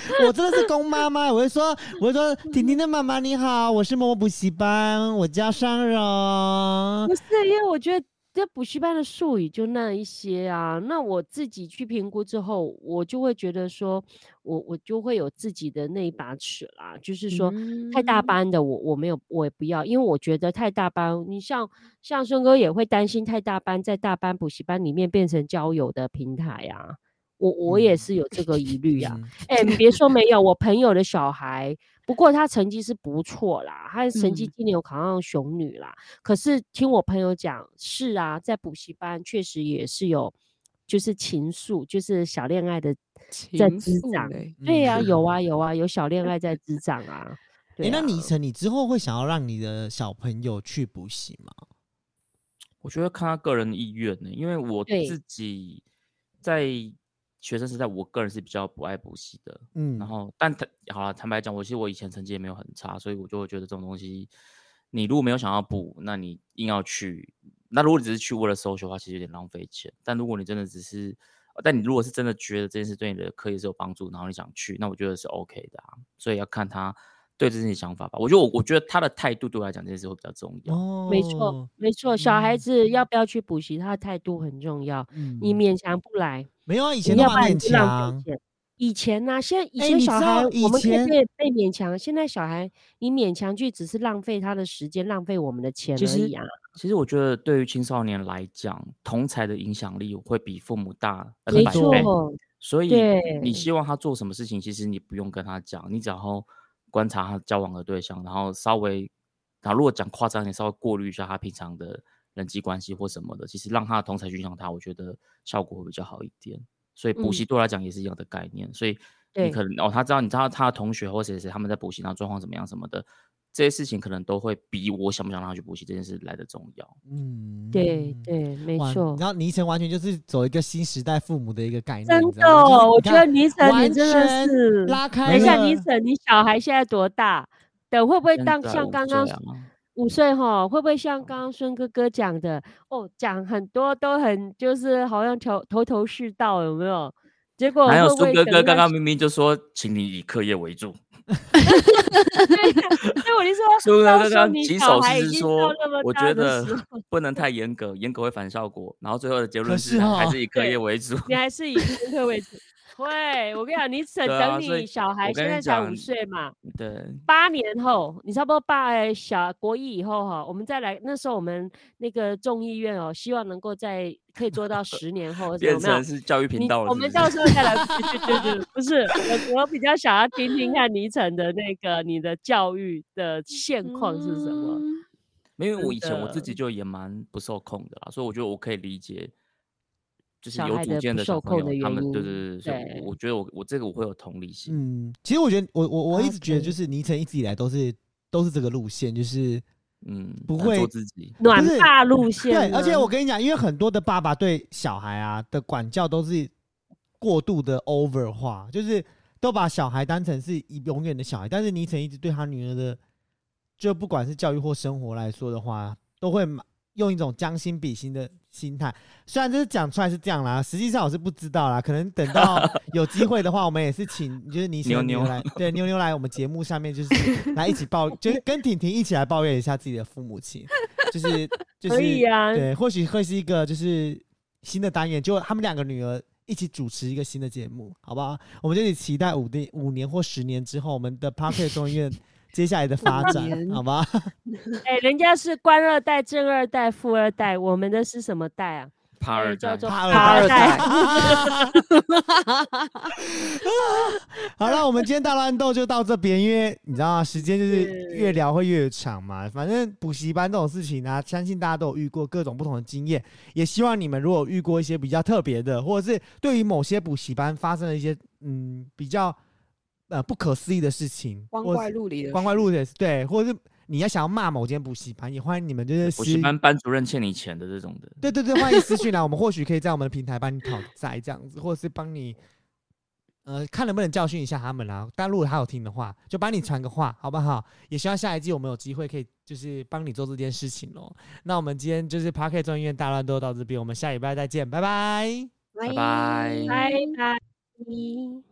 我真的是公妈妈，我会说，我会说，婷婷的妈妈你好，我是某某补习班，我叫尚荣。不是，因为我觉得这补习班的术语就那一些啊。那我自己去评估之后，我就会觉得说，我我就会有自己的那一把尺啦。就是说，太大嗯班的我我没有我也不要，因为我觉得太大班，你像像孙哥也会担心太大班在大班补习班里面变成交友的平台啊。我我也嗯是有这个疑虑啊。嗯哎、你别说没有，我朋友的小孩，不过他成绩是不错啦，他的成绩嗯今年有考上雄女啦。可是听我朋友讲，是啊，在补习班确实也是有，就是情愫，就是小恋爱的在情滋长。愫对呀、嗯有啊有啊，有小恋爱在滋长啊。哎、那你成，你之后会想要让你的小朋友去补习吗？我觉得看他个人意愿呢，因为我自己在学生时代，我个人是比较不爱补习的。嗯，然后，但他好了，坦白讲，我其实我以前成绩也没有很差，所以我就会觉得这种东西，你如果没有想要补，那你硬要去，那如果你只是去为了 social 的话，其实有点浪费钱。但如果你真的只是，但你如果是真的觉得这件事对你的课业是有帮助，然后你想去，那我觉得是 OK 的啊。所以要看他对这件事想法吧。我觉得我我觉得他的态度对我来讲这件事会比较重要。哦，没错没错，小孩嗯子要不要去补习，他的态度很重要。嗯你勉强不来，没有啊？以前都蛮勉要不然你就浪强。以前呢、现在以前小孩、我们可以被被勉强，现在小孩你勉强去只是浪费他的时间，浪费我们的钱而已啊。其实我觉得对于青少年来讲，同才的影响力会比父母大没 N 百倍。错，所以你希望他做什么事情，其实你不用跟他讲，你只要观察他交往的对象，然后稍微，然后如果讲夸张一点，稍微过滤一下他平常的人际关系或什么的，其实让他的同才去影响他，我觉得效果会比较好一点。所以补嗯习对我来讲也是一样的概念，所以你可能哦，他知道你知道他的同学或谁谁他们在补习，然后状况怎么样什么的，这些事情可能都会比我想不想让他去补习这件事来的重要。嗯，对对，没错。然后倪晨完全就是走一个新时代父母的一个概念，真的我觉得倪晨你真的是拉开等一下，了倪晨，你小孩现在多大？等会不会当像刚刚五岁哈？会不会像刚刚孙哥哥讲的哦？讲很多都很就是好像头头头是道，有没有？结果还有会不苏哥哥刚刚明明就说，请你以课业为主。对，我就说，苏哥哥刚你起手小孩已经是说我觉得不能太严格，严格会反效果。然后最后的结论可是还哦是以课业对为主。你还是以功课为主。会，我跟你讲，你等对啊等你小孩现在才五讲岁嘛，对，八年后，你差不多八呃小国一以后哈，我们再来，那时候我们那个众议院哦，希望能够在可以做到十年后，变成？是教育频道了我们到时候再来，对对不是我我比较想要听听看倪晨的那个你的教育的现况是什么？嗯因为我以前我自己就也蛮不受控的啦，所以我觉得我可以理解，就是有主见不受的小朋控的友，他们对对对，所以我我觉得我我这个我会有同理心。嗯，其实我觉得我我我一直觉得，就是倪晨一直以来都是都是这个路线，就是嗯，不会做会自己。暖是爸路线对，而且我跟你讲，因为很多的爸爸对小孩啊的管教都是过度的 over 化，就是都把小孩当成是一永远的小孩，但是倪晨一直对他女儿的，就不管是教育或生活来说的话，都会用一种将心比心的心态。虽然就是讲出来是这样啦，实际上我是不知道啦。可能等到 有机会的话，我们也是请就是倪晨妞妞的女儿来，对妞妞来我们节目上面，就是 来一起抱，就是跟婷婷一起来抱怨一下自己的父母亲，就是就是可以啊对，或许会是一个就是新的单元，就他们两个女儿。一起主持一个新的节目，好不好？我们就一起期待五年、五年或十年之后，我们的 p a r k e t 中医院接下来的发展，好吧？哎、人家是官二代、正二代、富二代，我们的是什么代啊？怕二代哎叫做怕怕二二代代。好了，我们今天大乱斗就到这边，因为你知道吗？时间就是是越聊会越长嘛。反正补习班这种事情呢、相信大家都有遇过各种不同的经验。也希望你们如果遇过一些比较特别的，或者是对于某些补习班发生了一些嗯比较呃不可思议的事情，光怪陆离的光怪事陆离的事，对，或者是你要想要骂某间补习班，也欢迎你们就是私补习班班主任欠你钱的这种的，对对对，欢迎私讯来，我们或许可以在我们的平台帮你讨债这样子，或者是帮你，呃，看能不能教训一下他们啦。但如果他有听的话，就帮你传个话，好不好？也希望下一季我们有机会可以就是帮你做这件事情咯。那我们今天就是 p a r k e t 中医院大乱斗到这边，我们下礼拜再见，拜拜。拜拜。拜拜。